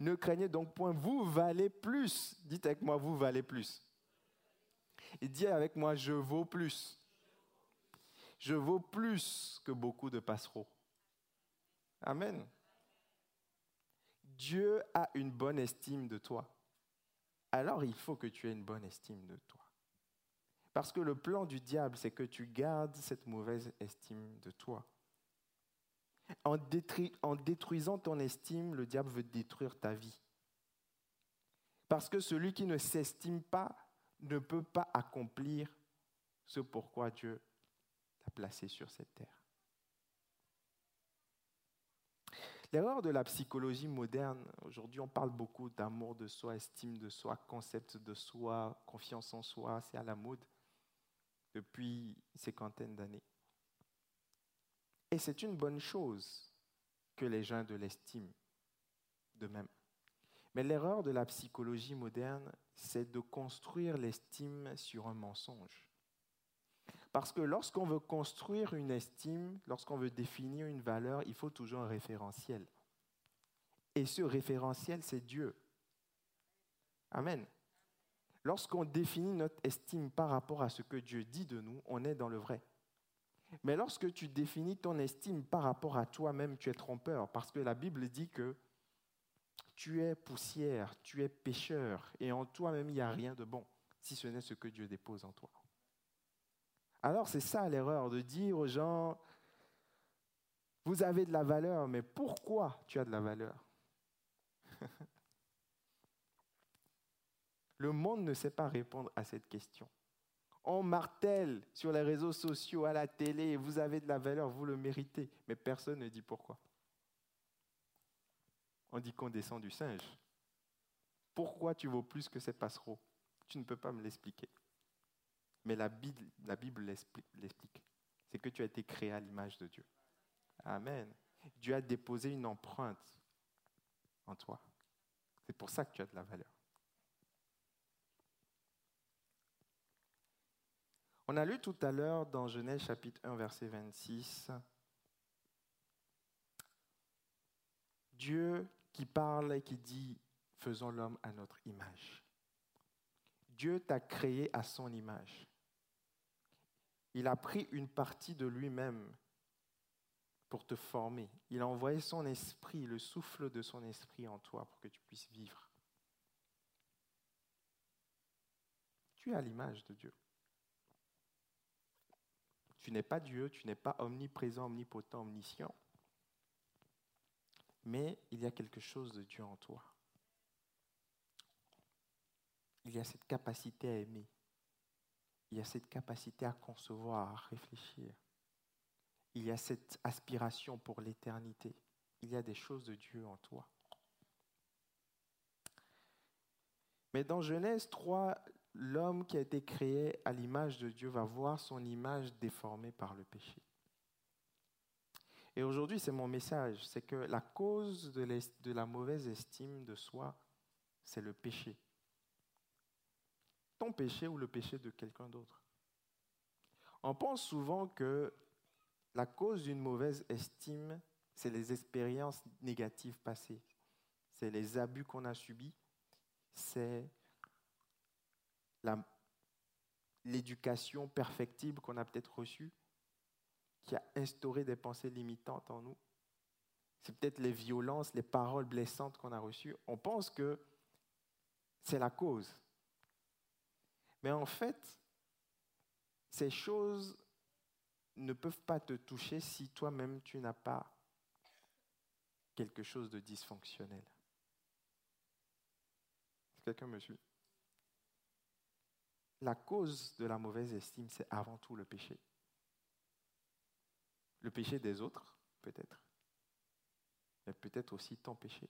Speaker 4: Ne craignez donc point, vous valez plus. Dites avec moi, vous valez plus. Et dis avec moi, je vaux plus. Je vaux plus que beaucoup de passereaux. Amen. Dieu a une bonne estime de toi. Alors il faut que tu aies une bonne estime de toi. Parce que le plan du diable, c'est que tu gardes cette mauvaise estime de toi. En, détruisant ton estime, le diable veut détruire ta vie. Parce que celui qui ne s'estime pas ne peut pas accomplir ce pourquoi Dieu t'a placé sur cette terre. L'erreur de la psychologie moderne, aujourd'hui on parle beaucoup d'amour de soi, estime de soi, concept de soi, confiance en soi, c'est à la mode depuis cinquantaine d'années. Et c'est une bonne chose que les gens de l'estime de même. Mais l'erreur de la psychologie moderne, c'est de construire l'estime sur un mensonge. Parce que lorsqu'on veut construire une estime, lorsqu'on veut définir une valeur, il faut toujours un référentiel. Et ce référentiel, c'est Dieu. Amen. Lorsqu'on définit notre estime par rapport à ce que Dieu dit de nous, on est dans le vrai. Mais lorsque tu définis ton estime par rapport à toi-même, tu es trompeur, parce que la Bible dit que tu es poussière, tu es pécheur, et en toi-même, il n'y a rien de bon, si ce n'est ce que Dieu dépose en toi. Alors c'est ça l'erreur, de dire aux gens, vous avez de la valeur, mais pourquoi tu as de la valeur? Le monde ne sait pas répondre à cette question. On martèle sur les réseaux sociaux, à la télé, vous avez de la valeur, vous le méritez, mais personne ne dit pourquoi. On dit qu'on descend du singe. Pourquoi tu vaux plus que ces passereaux? Tu ne peux pas me l'expliquer. Mais la Bible, la Bible l'explique. C'est que tu as été créé à l'image de Dieu. Amen. Dieu a déposé une empreinte en toi. C'est pour ça que tu as de la valeur. On a lu tout à l'heure dans Genèse chapitre 1 verset 26, Dieu qui parle et qui dit, faisons l'homme à notre image. Dieu t'a créé à son image. Il a pris une partie de lui-même pour te former. Il a envoyé son esprit, le souffle de son esprit en toi pour que tu puisses vivre. Tu es à l'image de Dieu. Tu n'es pas Dieu, tu n'es pas omniprésent, omnipotent, omniscient. Mais il y a quelque chose de Dieu en toi. Il y a cette capacité à aimer. Il y a cette capacité à concevoir, à réfléchir. Il y a cette aspiration pour l'éternité. Il y a des choses de Dieu en toi. Mais dans Genèse 3, l'homme qui a été créé à l'image de Dieu va voir son image déformée par le péché. Et aujourd'hui, c'est mon message, c'est que la cause de, de, la mauvaise estime de soi, c'est le péché. Ton péché ou le péché de quelqu'un d'autre. On pense souvent que la cause d'une mauvaise estime, c'est les expériences négatives passées. C'est les abus qu'on a subis, c'est l'éducation perfectible qu'on a peut-être reçue, qui a instauré des pensées limitantes en nous. C'est peut-être les violences, les paroles blessantes qu'on a reçues. On pense que c'est la cause. Mais en fait, ces choses ne peuvent pas te toucher si toi-même tu n'as pas quelque chose de dysfonctionnel. Quelqu'un me suit? La cause de la mauvaise estime, c'est avant tout le péché. Le péché des autres, peut-être, mais peut-être aussi ton péché.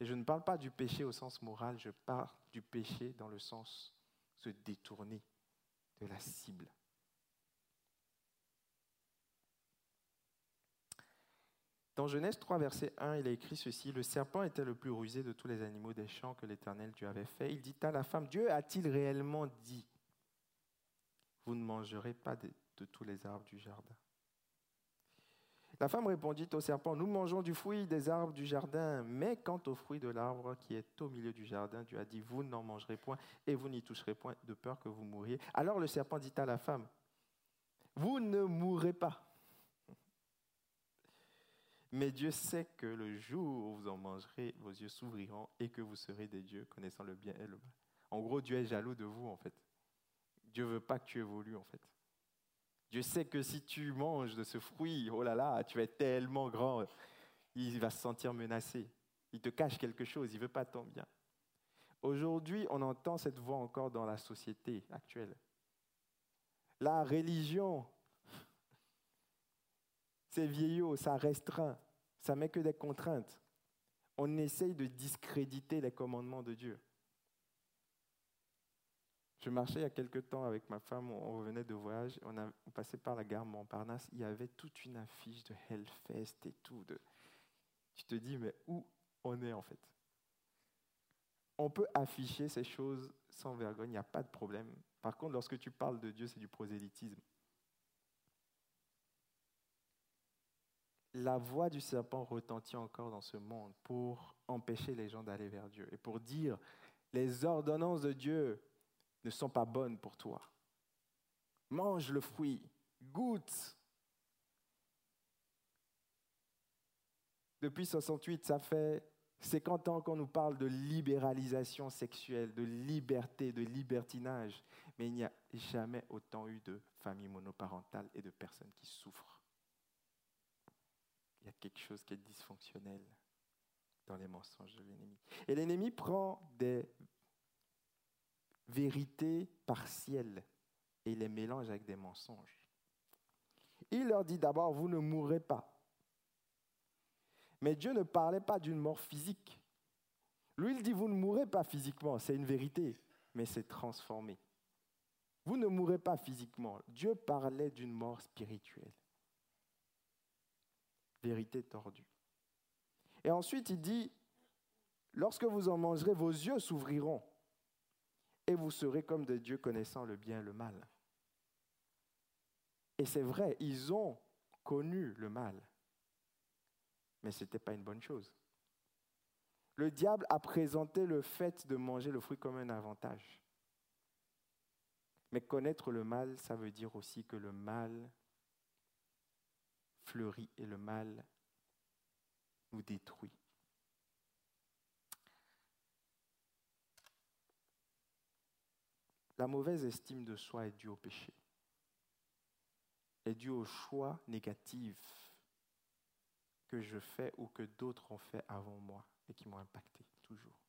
Speaker 4: Et je ne parle pas du péché au sens moral, je parle du péché dans le sens se détourner de la cible. Dans Genèse 3, verset 1, il est écrit ceci, Le serpent était le plus rusé de tous les animaux des champs que l'Éternel Dieu avait fait. Il dit à la femme, Dieu a-t-il réellement dit, Vous ne mangerez pas de, de tous les arbres du jardin? La femme répondit au serpent, Nous mangeons du fruit des arbres du jardin, mais quant au fruit de l'arbre qui est au milieu du jardin, Dieu a dit, Vous n'en mangerez point et vous n'y toucherez point, de peur que vous mouriez. Alors le serpent dit à la femme, Vous ne mourrez pas. Mais Dieu sait que le jour où vous en mangerez, vos yeux s'ouvriront et que vous serez des dieux connaissant le bien et le mal. En gros, Dieu est jaloux de vous, en fait. Dieu veut pas que tu évolues, en fait. Dieu sait que si tu manges de ce fruit, oh là là, tu es tellement grand, il va se sentir menacé. Il te cache quelque chose, il veut pas ton bien. Aujourd'hui, on entend cette voix encore dans la société actuelle. La religion, c'est vieillot, ça restreint, ça met que des contraintes. On essaye de discréditer les commandements de Dieu. Je marchais il y a quelque temps avec ma femme, on revenait de voyage, on, passait par la gare Montparnasse, il y avait toute une affiche de Hellfest et tout. Tu te dis, mais où on est en fait? On peut afficher ces choses sans vergogne, il n'y a pas de problème. Par contre, lorsque tu parles de Dieu, c'est du prosélytisme. la voix du serpent retentit encore dans ce monde pour empêcher les gens d'aller vers Dieu et pour dire les ordonnances de Dieu ne sont pas bonnes pour toi. Mange le fruit, goûte. Depuis 68, ça fait 50 ans qu'on nous parle de libéralisation sexuelle, de liberté, de libertinage, mais il n'y a jamais autant eu de familles monoparentales et de personnes qui souffrent il y a quelque chose qui est dysfonctionnel dans les mensonges de l'ennemi. Et l'ennemi prend des vérités partielles et les mélange avec des mensonges. Il leur dit d'abord, vous ne mourrez pas. Mais Dieu ne parlait pas d'une mort physique. Lui, il dit, vous ne mourrez pas physiquement, c'est une vérité, mais c'est transformé. Vous ne mourrez pas physiquement. Dieu parlait d'une mort spirituelle vérité tordue. Et ensuite, il dit, lorsque vous en mangerez, vos yeux s'ouvriront et vous serez comme des dieux connaissant le bien et le mal. Et c'est vrai, ils ont connu le mal, mais ce n'était pas une bonne chose. Le diable a présenté le fait de manger le fruit comme un avantage. Mais connaître le mal, ça veut dire aussi que le mal fleurit et le mal nous détruit. Mauvaise estime de soi est due au péché, est due au choix négatif que je fais ou que d'autres ont fait avant moi et qui m'ont impacté toujours.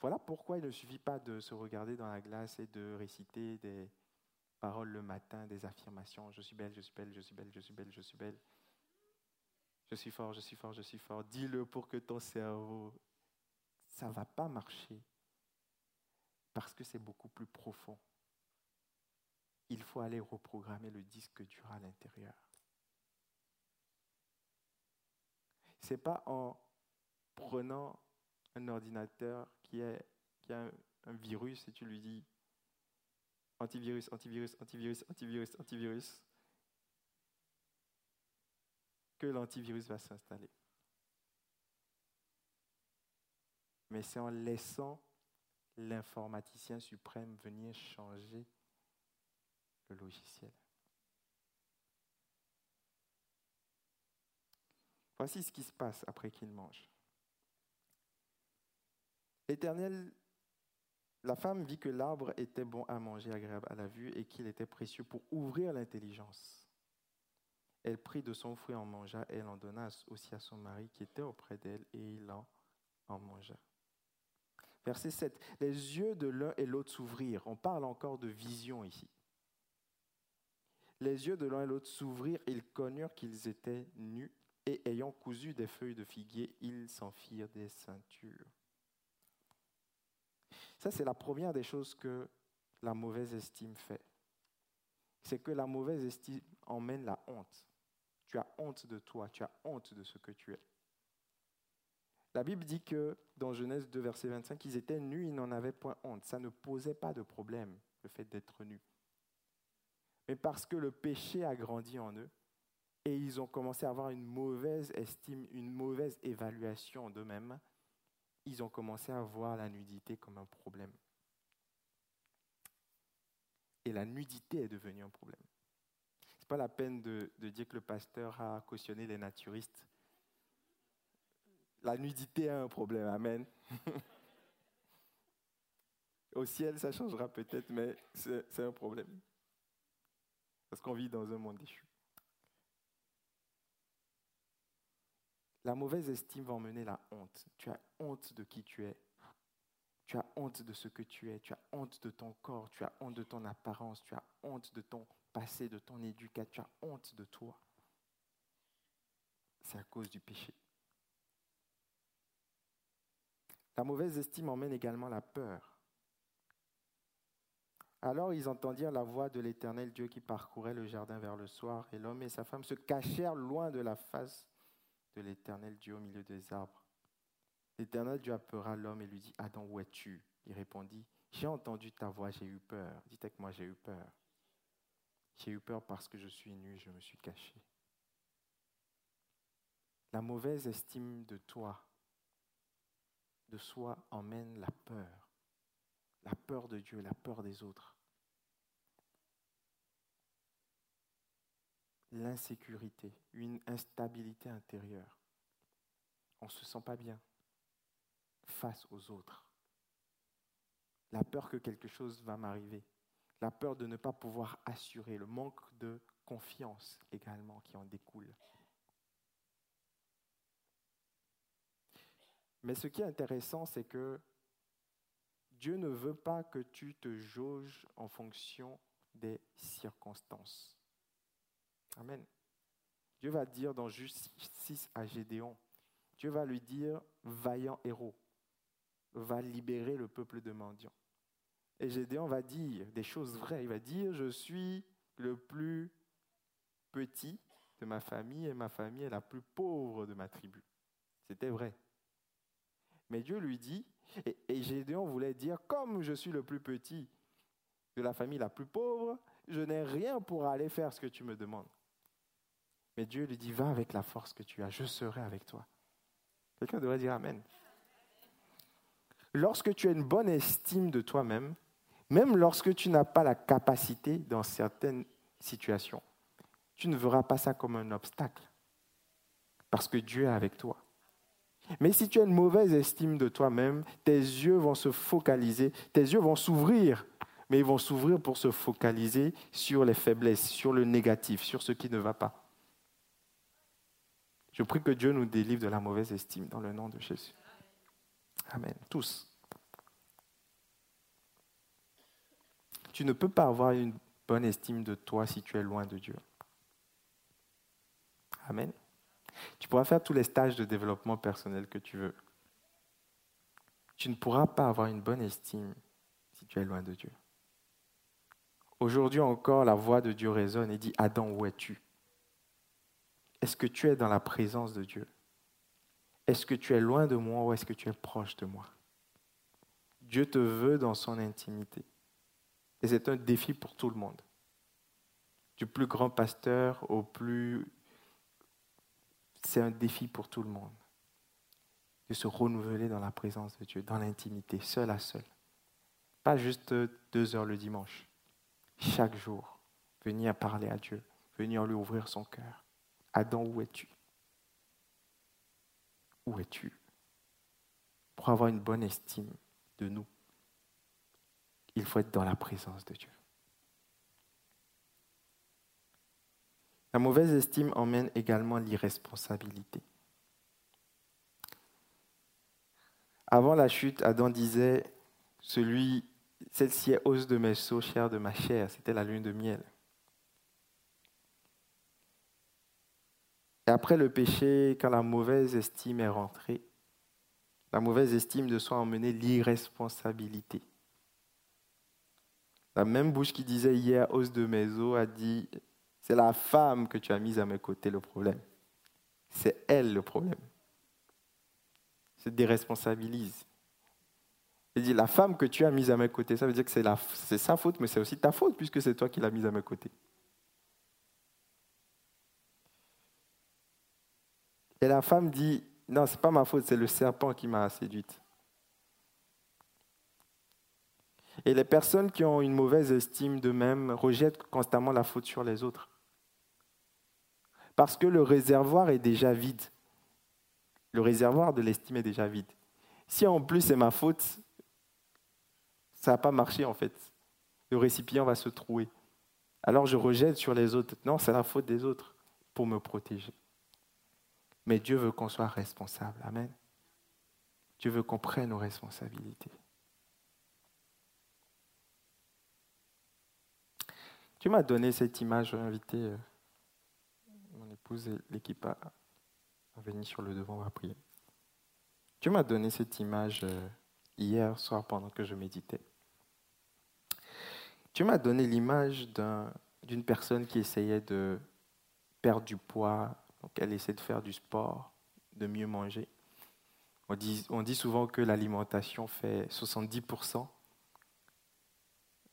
Speaker 4: Voilà pourquoi il ne suffit pas de se regarder dans la glace et de réciter des, paroles le matin, des affirmations. Je suis belle, je suis belle, je suis belle, je suis belle, je suis belle. Je suis fort, je suis fort, je suis fort. Dis-le pour que ton cerveau, ça ne va pas marcher. Parce que c'est beaucoup plus profond. Il faut aller reprogrammer le disque dur à l'intérieur. Ce n'est pas en prenant un ordinateur qui, a un virus et tu lui dis antivirus, antivirus, antivirus, antivirus, antivirus, que l'antivirus va s'installer. Mais c'est en laissant l'informaticien suprême venir changer le logiciel. Voici ce qui se passe après qu'il mange. L'Éternel la femme vit que l'arbre était bon à manger, agréable à la vue, et qu'il était précieux pour ouvrir l'intelligence. Elle prit de son fruit, en mangea, et elle en donna aussi à son mari qui était auprès d'elle, et il en mangea. Verset 7. Les yeux de l'un et l'autre s'ouvrirent. On parle encore de vision ici. Les yeux de l'un et l'autre s'ouvrirent, ils connurent qu'ils étaient nus, et ayant cousu des feuilles de figuier, ils s'en firent des ceintures. Ça, c'est la première des choses que la mauvaise estime fait. C'est que la mauvaise estime emmène la honte. Tu as honte de toi, tu as honte de ce que tu es. La Bible dit que dans Genèse 2, verset 25, ils étaient nus, ils n'en avaient point honte. Ça ne posait pas de problème, le fait d'être nus. Mais parce que le péché a grandi en eux, et ils ont commencé à avoir une mauvaise estime, une mauvaise évaluation d'eux-mêmes, ils ont commencé à voir la nudité comme un problème. Et la nudité est devenue un problème. Ce n'est pas la peine de, de dire que le pasteur a cautionné les naturistes la nudité a un problème. Amen. Au ciel, ça changera peut-être, mais c'est un problème. Parce qu'on vit dans un monde déchu. La mauvaise estime va emmener la honte. Tu as honte de qui tu es. Tu as honte de ce que tu es. Tu as honte de ton corps. Tu as honte de ton apparence. Tu as honte de ton passé, de ton éducation. Tu as honte de toi. C'est à cause du péché. La mauvaise estime emmène également la peur. Alors ils entendirent la voix de l'Éternel Dieu qui parcourait le jardin vers le soir, et l'homme et sa femme se cachèrent loin de la face de l'Éternel Dieu au milieu des arbres. L'Éternel Dieu appela l'homme et lui dit, Adam, où es-tu? Il répondit, J'ai entendu ta voix, j'ai eu peur. Dites avec moi, j'ai eu peur. J'ai eu peur parce que je suis nu, je me suis caché. La mauvaise estime de toi de soi emmène la peur, la peur de Dieu, la peur des autres. L'insécurité, une instabilité intérieure. On ne se sent pas bien face aux autres. La peur que quelque chose va m'arriver. La peur de ne pas pouvoir assurer. Le manque de confiance également qui en découle. Mais ce qui est intéressant, c'est que Dieu ne veut pas que tu te jauges en fonction des circonstances. Amen. Dieu va dire dans Justice à Gédéon, Dieu va lui dire, vaillant héros, va libérer le peuple de mendiants. Et Gédéon va dire des choses vraies. Il va dire, je suis le plus petit de ma famille et ma famille est la plus pauvre de ma tribu. C'était vrai. Mais Dieu lui dit, et, Gédéon voulait dire, comme je suis le plus petit de la famille la plus pauvre, je n'ai rien pour aller faire ce que tu me demandes. Mais Dieu lui dit, va avec la force que tu as, je serai avec toi. Quelqu'un devrait dire Amen. Lorsque tu as une bonne estime de toi-même, même lorsque tu n'as pas la capacité dans certaines situations, tu ne verras pas ça comme un obstacle. Parce que Dieu est avec toi. Mais si tu as une mauvaise estime de toi-même, tes yeux vont se focaliser, tes yeux vont s'ouvrir, mais ils vont s'ouvrir pour se focaliser sur les faiblesses, sur le négatif, sur ce qui ne va pas. Je prie que Dieu nous délivre de la mauvaise estime dans le nom de Jésus. Amen. Tous. Tu ne peux pas avoir une bonne estime de toi si tu es loin de Dieu. Amen. Tu pourras faire tous les stages de développement personnel que tu veux. Tu ne pourras pas avoir une bonne estime si tu es loin de Dieu. Aujourd'hui encore, la voix de Dieu résonne et dit, Adam, où es-tu? Est-ce que tu es dans la présence de Dieu? Est-ce que tu es loin de moi ou est-ce que tu es proche de moi? Dieu te veut dans son intimité. Et c'est un défi pour tout le monde. Du plus grand pasteur au plus c'est un défi pour tout le monde de se renouveler dans la présence de Dieu, dans l'intimité, seul à seul. Pas juste deux heures le dimanche. Chaque jour, venir parler à Dieu, venir lui ouvrir son cœur. Adam, où es-tu? Où es-tu? Pour avoir une bonne estime de nous, il faut être dans la présence de Dieu. La mauvaise estime emmène également l'irresponsabilité. Avant la chute, Adam disait, celui, celle-ci est hausse de mes seaux, chair de ma chair. C'était la lune de miel. Et après le péché, quand la mauvaise estime est rentrée, la mauvaise estime de soi a emmené l'irresponsabilité. La même bouche qui disait hier hausse de mes os a dit C'est la femme que tu as mise à mes côtés le problème. C'est elle le problème. Se déresponsabilise. Il dit, la femme que tu as mise à mes côtés, ça veut dire que c'est, sa faute, mais c'est aussi ta faute puisque c'est toi qui l'as mise à mes côtés. Et la femme dit, non, c'est pas ma faute, c'est le serpent qui m'a séduite. Et les personnes qui ont une mauvaise estime d'eux-mêmes rejettent constamment la faute sur les autres. Parce que le réservoir est déjà vide. Le réservoir de l'estime est déjà vide. Si en plus c'est ma faute, ça n'a pas marché en fait. Le récipient va se trouer. Alors je rejette sur les autres. Non, c'est la faute des autres pour me protéger. Mais Dieu veut qu'on soit responsable. Amen. Dieu veut qu'on prenne nos responsabilités. Tu m'as donné cette image, invité euh, épouse et l'équipe à, venir sur le devant à prier. Tu m'as donné cette image euh, hier soir pendant que je méditais. Tu m'as donné l'image d'une personne qui essayait de perdre du poids, donc elle essaie de faire du sport, de mieux manger. On dit, on dit souvent que l'alimentation fait 70%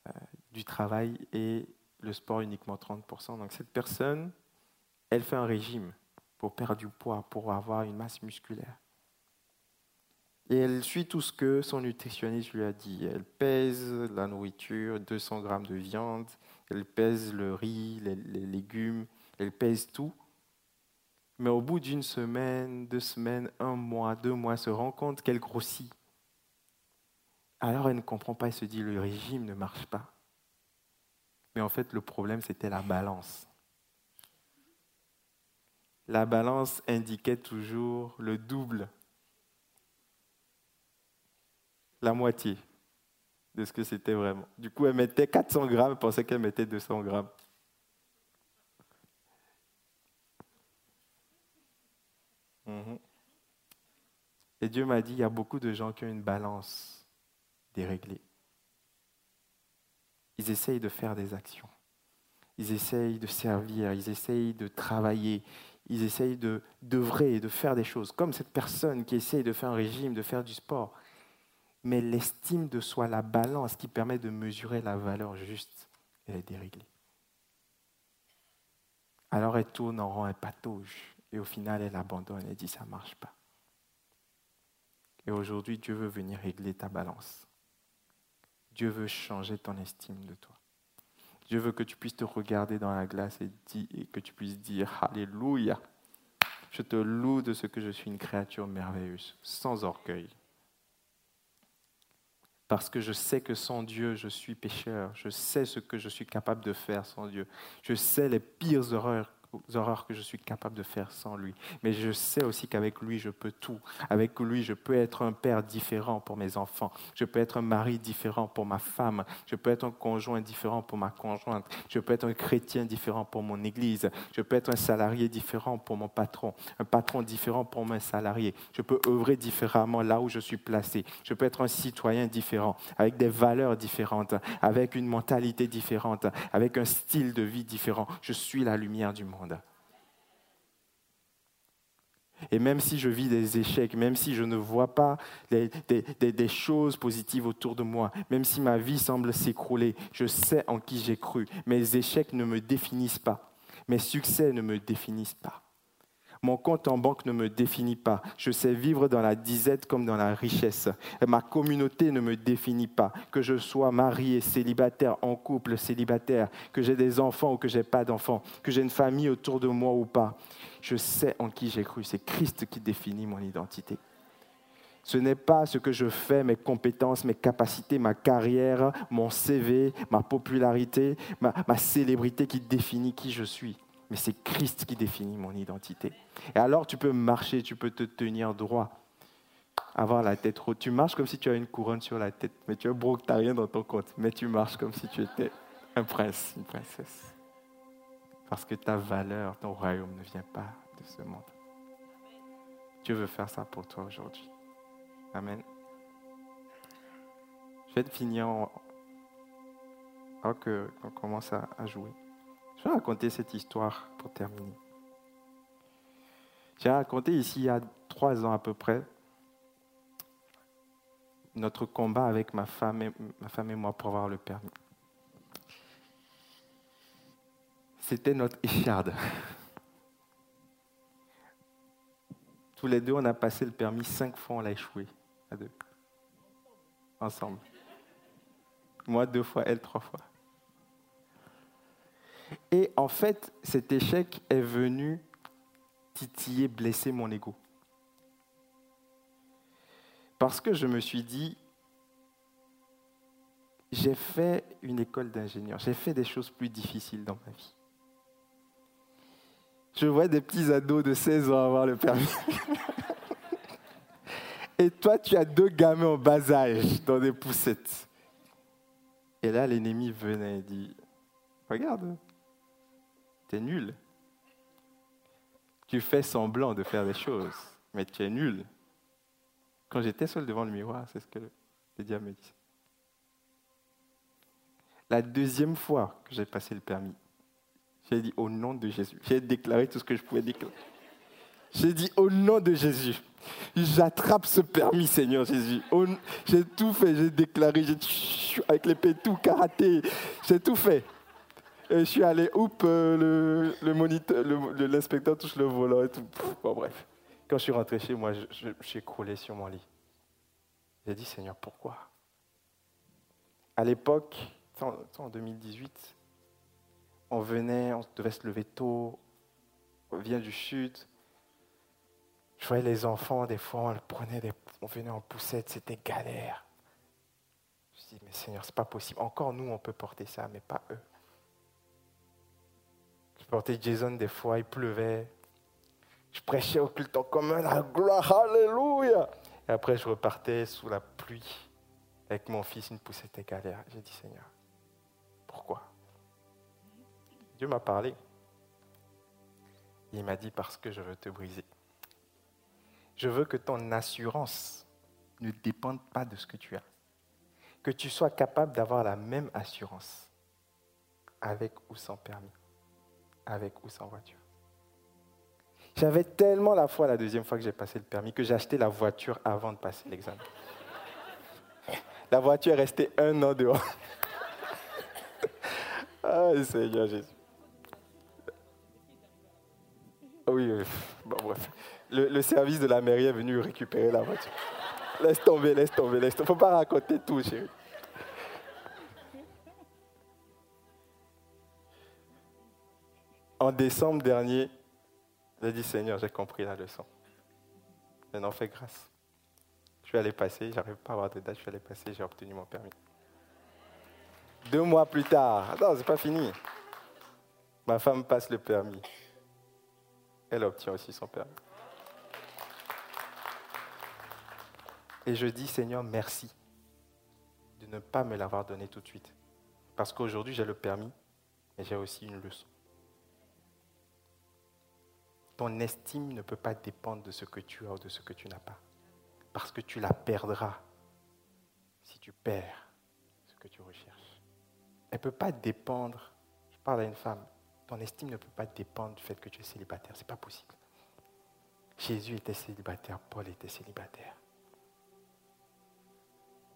Speaker 4: euh, du travail et le sport uniquement 30%. Donc cette personne, elle fait un régime pour perdre du poids, pour avoir une masse musculaire. Et elle suit tout ce que son nutritionniste lui a dit. Elle pèse la nourriture, 200 grammes de viande, elle pèse le riz, les, légumes, elle pèse tout. Mais au bout d'une semaine, deux semaines, un mois, deux mois, elle se rend compte qu'elle grossit. Alors elle ne comprend pas, elle se dit, le régime ne marche pas. Mais en fait, le problème, c'était la balance. La balance indiquait toujours le double, la moitié de ce que c'était vraiment. Du coup, elle mettait 400 grammes, elle pensait qu'elle mettait 200 grammes. Mhm. Et Dieu m'a dit, il y a beaucoup de gens qui ont une balance déréglée ils essayent de faire des actions. Ils essayent de servir, ils essayent de travailler, ils essayent de d'œuvrer, de faire des choses, comme cette personne qui essaye de faire un régime, de faire du sport. Mais l'estime de soi, la balance qui permet de mesurer la valeur juste, elle est déréglée. Alors elle tourne en rond, elle patauge, et au final elle abandonne, elle dit ça ne marche pas. Et aujourd'hui, Dieu veut venir régler ta balance. Dieu veut changer ton estime de toi. Dieu veut que tu puisses te regarder dans la glace et, que tu puisses dire Alléluia. Je te loue de ce que je suis une créature merveilleuse, sans orgueil. Parce que je sais que sans Dieu, je suis pécheur. Je sais ce que je suis capable de faire sans Dieu. Je sais les pires horreurs horreurs que je suis capable de faire sans lui. Mais je sais aussi qu'avec lui, je peux tout. Avec lui, je peux être un père différent pour mes enfants. Je peux être un mari différent pour ma femme. Je peux être un conjoint différent pour ma conjointe. Je peux être un chrétien différent pour mon église. Je peux être un salarié différent pour mon patron. Un patron différent pour mes salariés. Je peux œuvrer différemment là où je suis placé. Je peux être un citoyen différent, avec des valeurs différentes, avec une mentalité différente, avec un style de vie différent. Je suis la lumière du monde. Et même si je vis des échecs, même si je ne vois pas des, choses positives autour de moi, même si ma vie semble s'écrouler, je sais en qui j'ai cru. Mes échecs ne me définissent pas. Mes succès ne me définissent pas. Mon compte en banque ne me définit pas. Je sais vivre dans la disette comme dans la richesse. ma communauté ne me définit pas. Que je sois marié, célibataire, en couple, célibataire, que j'ai des enfants ou que j'ai pas d'enfants, que j'ai une famille autour de moi ou pas. Je sais en qui j'ai cru. C'est Christ qui définit mon identité. Ce n'est pas ce que je fais, mes compétences, mes capacités, ma carrière, mon CV, ma popularité, ma, ma célébrité qui définit qui je suis mais c'est Christ qui définit mon identité. Et alors tu peux marcher, tu peux te tenir droit, avoir la tête haute. Tu marches comme si tu as une couronne sur la tête, mais tu as broke, tu n'as rien dans ton compte, mais tu marches comme si tu étais un prince, une princesse. Parce que ta valeur, ton royaume ne vient pas de ce monde. Dieu veut faire ça pour toi aujourd'hui. Amen. Je vais te finir alors qu'on commence à jouer. Je vais raconter cette histoire pour terminer. J'ai raconté ici il y a trois ans à peu près notre combat avec ma femme et, ma femme et moi pour avoir le permis. C'était notre écharde. Tous les deux, on a passé le permis cinq fois, on l'a échoué à deux. Ensemble. Moi deux fois, elle trois fois. Et en fait, cet échec est venu titiller, blesser mon ego. Parce que je me suis dit, j'ai fait une école d'ingénieur, j'ai fait des choses plus difficiles dans ma vie. Je vois des petits ados de 16 ans avoir le permis. Et toi, tu as deux gamins en bas âge dans des poussettes. Et là, l'ennemi venait et dit, regarde, t'es nul. Tu fais semblant de faire des choses, mais tu es nul. Quand j'étais seul devant le miroir, c'est ce que le diable me dit. La deuxième fois que j'ai passé le permis, j'ai dit au nom de Jésus. J'ai déclaré tout ce que je pouvais déclarer. J'ai dit au nom de Jésus, j'attrape ce permis, Seigneur Jésus. J'ai tout fait, j'ai déclaré, j'ai avec l'épée tout, karaté, j'ai tout fait. Et je suis allé, oups, euh, le, l'inspecteur touche le volant et tout. Bon, bref. Quand je suis rentré chez moi, je, suis écroulé sur mon lit. J'ai dit, Seigneur, pourquoi? À l'époque, en 2018, on venait, on devait se lever tôt, on vient du sud. Je voyais les enfants, des fois, on, prenait on venait en poussette, c'était galère. Je me dis, mais Seigneur, c'est pas possible. Encore nous, on peut porter ça, mais pas eux. Portais Jason des fois, il pleuvait. Je prêchais au culte en commun, la gloire, alléluia. Et après, je repartais sous la pluie avec mon fils, une poussette et galère. J'ai dit, Seigneur, pourquoi? Dieu m'a parlé. Il m'a dit, parce que je veux te briser. Je veux que ton assurance ne dépende pas de ce que tu as. Que tu sois capable d'avoir la même assurance avec ou sans permis, avec ou sans voiture. J'avais tellement la foi la deuxième fois que j'ai passé le permis que j'ai acheté la voiture avant de passer l'examen. La voiture est restée un an dehors. Ah, Seigneur Jésus. Oui, bon, bref. Le, service de la mairie est venu récupérer la voiture. Laisse tomber, laisse tomber, laisse tomber. Faut pas raconter tout, chérie. En décembre dernier, j'ai dit, Seigneur, j'ai compris la leçon. Maintenant, fais grâce. Je suis allé passer, j'arrive pas à avoir de date, je suis allé passer, j'ai obtenu mon permis. Deux mois plus tard, non, c'est pas fini. Ma femme passe le permis. Elle obtient aussi son permis. Et je dis, Seigneur, merci de ne pas me l'avoir donné tout de suite. Parce qu'aujourd'hui, j'ai le permis, mais j'ai aussi une leçon. Ton estime ne peut pas dépendre de ce que tu as ou de ce que tu n'as pas. Parce que tu la perdras si tu perds ce que tu recherches. Elle ne peut pas dépendre, je parle à une femme, ton estime ne peut pas dépendre du fait que tu es célibataire. Ce n'est pas possible. Jésus était célibataire, Paul était célibataire.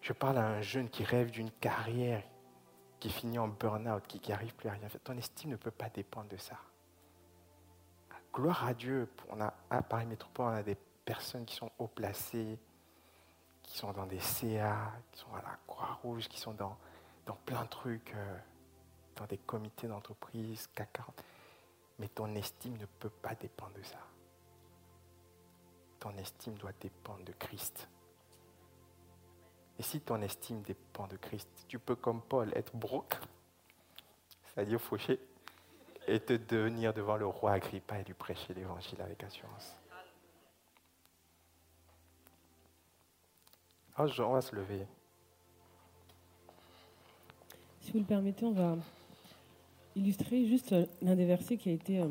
Speaker 4: Je parle à un jeune qui rêve d'une carrière qui finit en burn-out, qui n'arrive plus à rien. Ton estime ne peut pas dépendre de ça gloire à Dieu, on a, à Paris Métropole, on a des personnes qui sont haut placées, qui sont dans des CA, qui sont à la Croix-Rouge, qui sont dans, dans plein de trucs, euh, dans des comités d'entreprise, CAC 40. Mais ton estime ne peut pas dépendre de ça. Ton estime doit dépendre de Christ. Et si ton estime dépend de Christ, tu peux, comme Paul, être broke, c'est-à-dire fauché, et te devenir devant le roi Agrippa et lui prêcher l'évangile avec assurance. Oh, on va se lever.
Speaker 5: Si vous le permettez, on va illustrer juste l'un des versets qui a été, euh,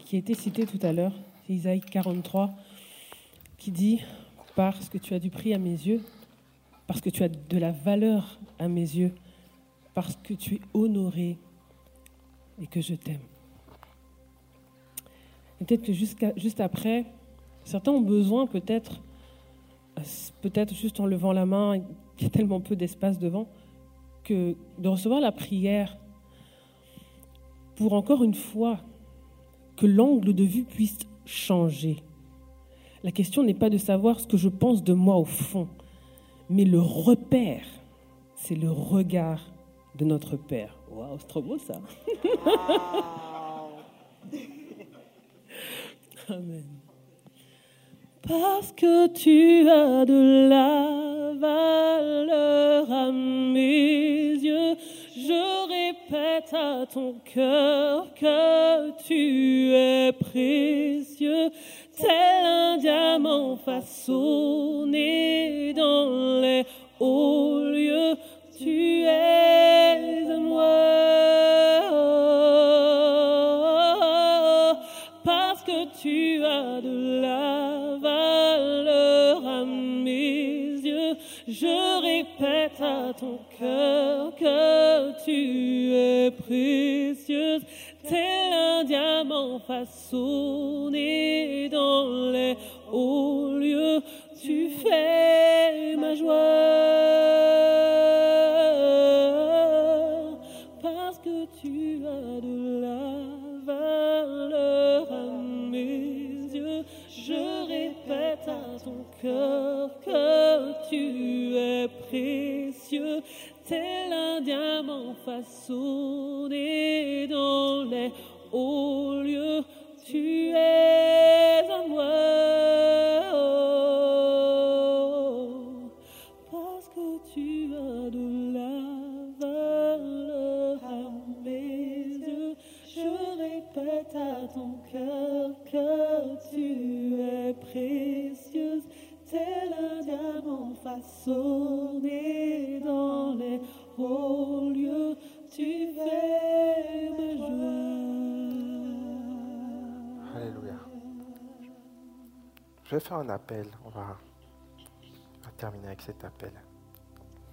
Speaker 5: qui a été cité tout à l'heure. C'est Isaïe 43 qui dit Parce que tu as du prix à mes yeux, parce que tu as de la valeur à mes yeux, parce que tu es honoré
Speaker 2: et que je t'aime. Peut-être que juste après, certains ont besoin peut-être, peut-être juste en levant la main, il y a tellement peu d'espace devant, de recevoir la prière pour encore une fois que l'angle de vue puisse changer. La question n'est pas de savoir ce que je pense de moi au fond, mais le repère, c'est le regard de notre Père. Waouh, c'est trop beau ça. Amen. Parce que tu as de la valeur à mes yeux, je répète à ton cœur que tu es précieux, tel un diamant façonné dans les hauts lieux. Tu es à moi, parce que tu as de la valeur à mes yeux. Je répète à ton cœur que tu es précieuse, tel un diamant façonné dans les hauts lieux. Tu fais ma joie, de la valeur à mes yeux. Je répète à ton cœur que tu es précieux, tel un diamant façonné dans les hauts lieux. Tu es à moi, parce que tu as de répète à ton cœur que tu es précieuse, tel un diamant façonné dans les hauts lieux. Tu fais ma joie.
Speaker 4: Alléluia. Je vais faire un appel. On va, terminer avec cet appel.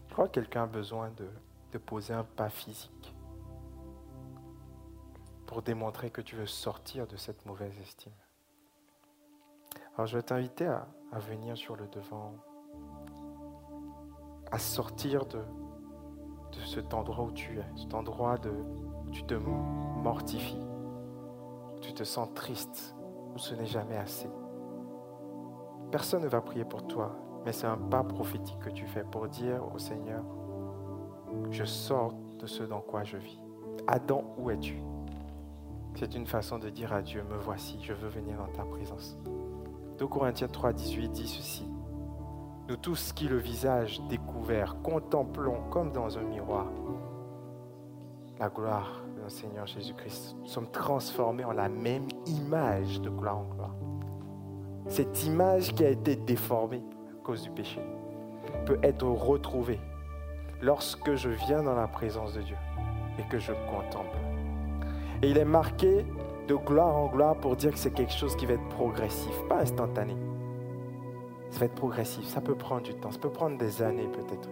Speaker 4: Je crois que quelqu'un a besoin de poser un pas physique pour démontrer que tu veux sortir de cette mauvaise estime. Alors je vais t'inviter à, venir sur le devant, à sortir de, de cet endroit où tu es, cet endroit de, où tu te mortifies, où tu te sens triste, où ce n'est jamais assez. Personne ne va prier pour toi, mais c'est un pas prophétique que tu fais pour dire au Seigneur, je sors de ce dans quoi je vis. Adam, où es-tu? C'est une façon de dire à Dieu, me voici, je veux venir dans ta présence. 2 Corinthiens 3, 18 dit ceci. Nous tous qui le visage découvert, contemplons comme dans un miroir la gloire de notre Seigneur Jésus-Christ. Nous sommes transformés en la même image de gloire en gloire. Cette image qui a été déformée à cause du péché peut être retrouvée lorsque je viens dans la présence de Dieu et que je contemple. Et il est marqué de gloire en gloire pour dire que c'est quelque chose qui va être progressif, pas instantané. Ça va être progressif, ça peut prendre du temps, ça peut prendre des années peut-être.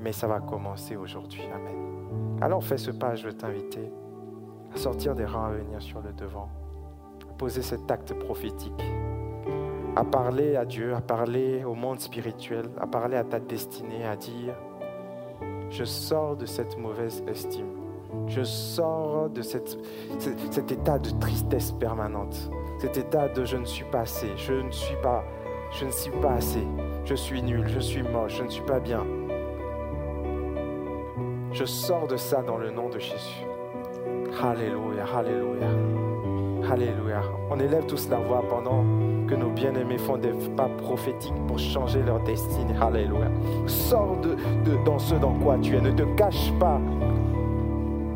Speaker 4: Mais ça va commencer aujourd'hui. Amen. Alors fais ce pas, je veux t'inviter à sortir des rangs, à venir sur le devant, à poser cet acte prophétique, à parler à Dieu, à parler au monde spirituel, à parler à ta destinée, à dire, je sors de cette mauvaise estime. Je sors de cet état de tristesse permanente, cet état de je ne suis pas assez, je ne suis pas, je ne suis pas assez, je suis nul, je suis moche, je ne suis pas bien. Je sors de ça dans le nom de Jésus. Alléluia, Alléluia, Alléluia. On élève tous la voix pendant que nos bien-aimés font des pas prophétiques pour changer leur destinée. Alléluia. Sors de, de, dans ce dans quoi tu es. Ne te cache pas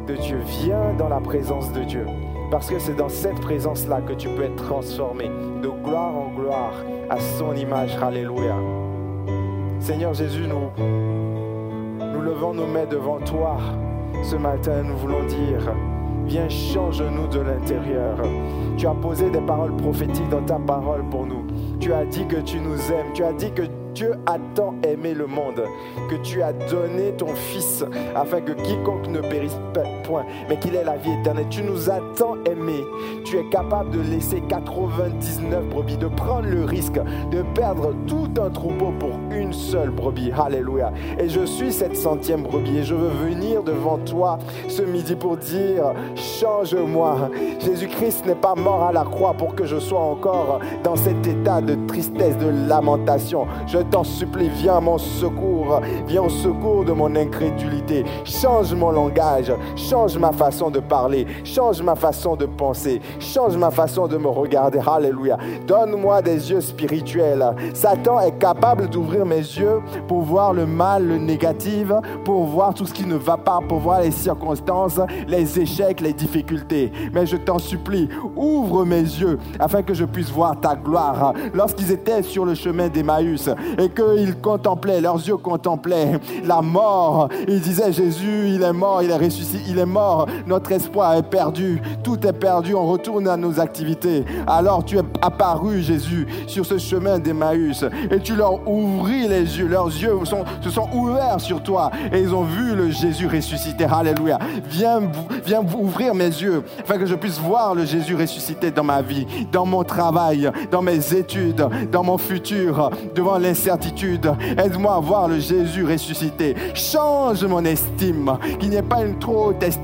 Speaker 4: de Dieu. Viens dans la présence de Dieu. Parce que c'est dans cette présence-là que tu peux être transformé de gloire en gloire à son image. Alléluia. Seigneur Jésus, nous, nous levons nos mains devant toi. Ce matin, nous voulons dire, viens, change-nous de l'intérieur. Tu as posé des paroles prophétiques dans ta parole pour nous. Tu as dit que tu nous aimes. Tu as dit que Dieu a tant aimé le monde que tu as donné ton Fils afin que quiconque ne périsse, mais qu'il ait la vie éternelle. Tu nous as tant aimés. Tu es capable de laisser 99 brebis, de prendre le risque de perdre tout un troupeau pour une seule brebis. Alléluia. Et je suis cette centième brebis et je veux venir devant toi ce midi pour dire, change-moi. Jésus-Christ n'est pas mort à la croix pour que je sois encore dans cet état de tristesse, de lamentation. Je t'en supplie, viens à mon secours, viens au secours de mon incrédulité. Change mon langage, ma façon de parler, change ma façon de penser, change ma façon de me regarder. Alléluia. Donne-moi des yeux spirituels. Satan est capable d'ouvrir mes yeux pour voir le mal, le négatif, pour voir tout ce qui ne va pas, pour voir les circonstances, les échecs, les difficultés. Mais je t'en supplie, ouvre mes yeux afin que je puisse voir ta gloire. Lorsqu'ils étaient sur le chemin d'Emmaüs et qu'ils contemplaient, leurs yeux contemplaient la mort, ils disaient Jésus, il est mort, il est ressuscité, il est mort, notre espoir est perdu, tout est perdu, on retourne à nos activités. Alors tu es apparu, Jésus, sur ce chemin d'Emmaüs et tu leur ouvris les yeux, leurs yeux se sont ouverts sur toi et ils ont vu le Jésus ressuscité. Alléluia. Viens, viens ouvrir mes yeux afin que je puisse voir le Jésus ressuscité dans ma vie, dans mon travail, dans mes études, dans mon futur, devant l'incertitude. Aide-moi à voir le Jésus ressuscité. Change mon estime, qu'il n'y ait pas une trop haute estime,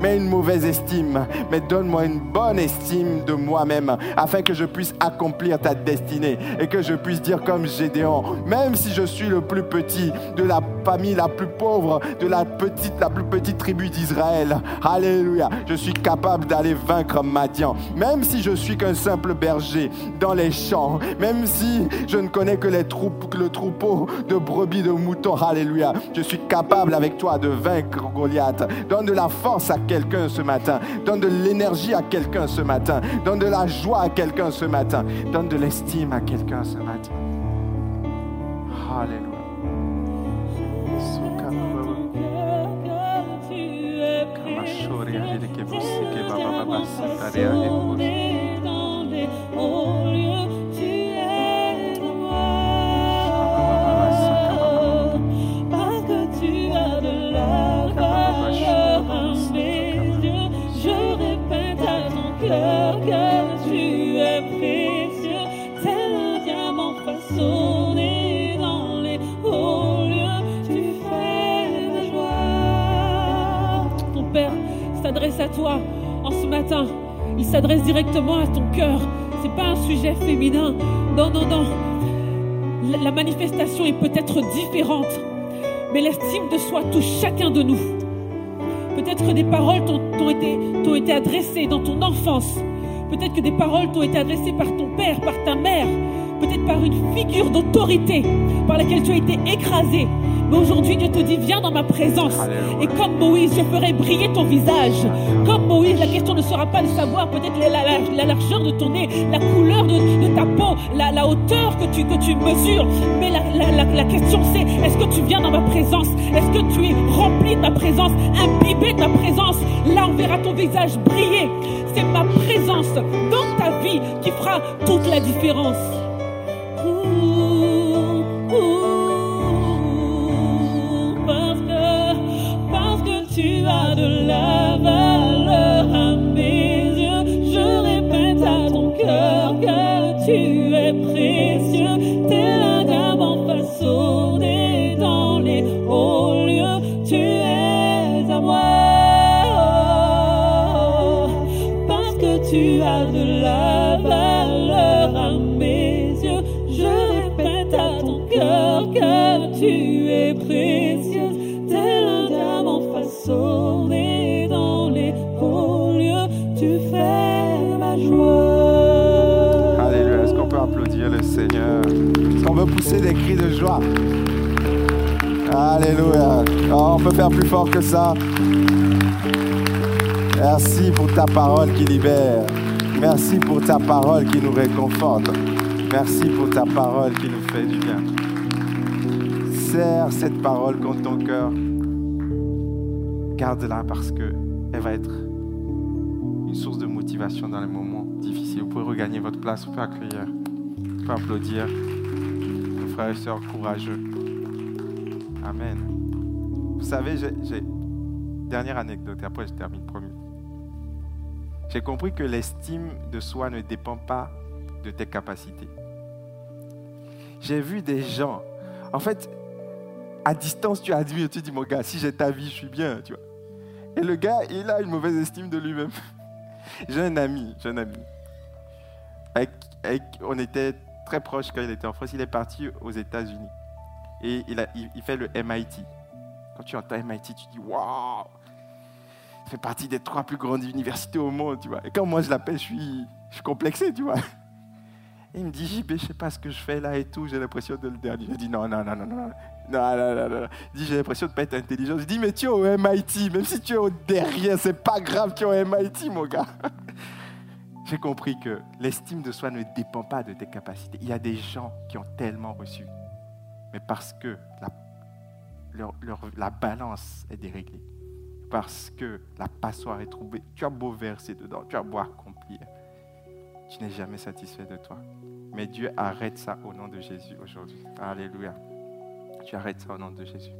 Speaker 4: mais une mauvaise estime. Mais donne-moi une bonne estime de moi-même afin que je puisse accomplir ta destinée et que je puisse dire comme Gédéon, même si je suis le plus petit de la famille la plus pauvre, de la petite, la plus petite tribu d'Israël. Alléluia. Je suis capable d'aller vaincre Madian. Même si je suis qu'un simple berger dans les champs. Même si je ne connais que les troupes, le troupeau de brebis, de moutons. Alléluia. Je suis capable avec toi de vaincre Goliath. Donne de la force à quelqu'un ce matin. Donne de l'énergie à quelqu'un ce matin. Donne de la joie à quelqu'un ce matin. Donne de l'estime à quelqu'un ce matin. Alléluia.
Speaker 2: S'adresse à toi en ce matin, il s'adresse directement à ton cœur. C'est pas un sujet féminin. Non, non, non. La- La manifestation est peut-être différente, mais l'estime de soi touche chacun de nous. Peut-être que des paroles t'ont été, t'ont été adressées dans ton enfance. Peut-être que des paroles t'ont été adressées par ton père, par ta mère. Peut-être par une figure d'autorité par laquelle tu as été écrasé. Mais aujourd'hui, Dieu te dit, viens dans ma présence. Et comme Moïse, je ferai briller ton visage. Comme Moïse, la question ne sera pas de savoir peut-être la, la- la- la largeur de ton nez, la couleur de, ta peau, la, hauteur que tu, que tu mesures. Mais la, question c'est, est-ce que tu viens dans ma présence? Est-ce que tu es rempli de ma présence, imbibé de ma présence? Là, on verra ton visage briller. C'est ma présence dans ta vie qui fera toute la différence. Parce que tu as de la valeur
Speaker 4: Veut pousser des cris de joie Alléluia. On peut faire plus fort que ça. Merci pour ta parole qui libère. Merci pour ta parole qui nous réconforte. Merci pour ta parole qui nous fait du bien. Serre cette parole contre ton cœur. Garde-la parce que elle va être une source de motivation dans les moments difficiles. Vous pouvez regagner votre place, vous pouvez accueillir, vous pouvez applaudir frères et sœurs courageux. Amen. Vous savez, j'ai- Dernière anecdote, et après je termine, promis. J'ai compris que l'estime de soi ne dépend pas de tes capacités. J'ai vu des gens, en fait, à distance, tu admires, tu dis, mon gars, si j'ai ta vie, je suis bien, tu vois. Et le gars, il a une mauvaise estime de lui-même. j'ai un ami, j'ai un ami. on était très proches quand il était en France. Il est parti aux États-Unis. Et il, a, il, fait le MIT. Quand tu entends MIT, tu dis, waouh Ça fait partie des trois plus grandes universités au monde, tu vois. Et quand moi je l'appelle, je suis, je suis complexé, tu vois. Et il me dit, JB, je sais pas ce que je fais là et tout, j'ai l'impression de le dernier. Je dis, non, non, non, non, non. Non, non, non, non. Il dit, j'ai l'impression de pas être intelligent. Je dis, mais tu es au MIT, même si tu es au derrière, c'est pas grave, tu es au MIT, mon gars. J'ai compris que l'estime de soi ne dépend pas de tes capacités. Il y a des gens qui ont tellement reçu, mais parce que la, la balance est déréglée, parce que la passoire est trouvée, tu as beau verser dedans, tu as beau accomplir, tu n'es jamais satisfait de toi. Mais Dieu arrête ça au nom de Jésus aujourd'hui. Alléluia. Tu arrêtes ça au nom de Jésus.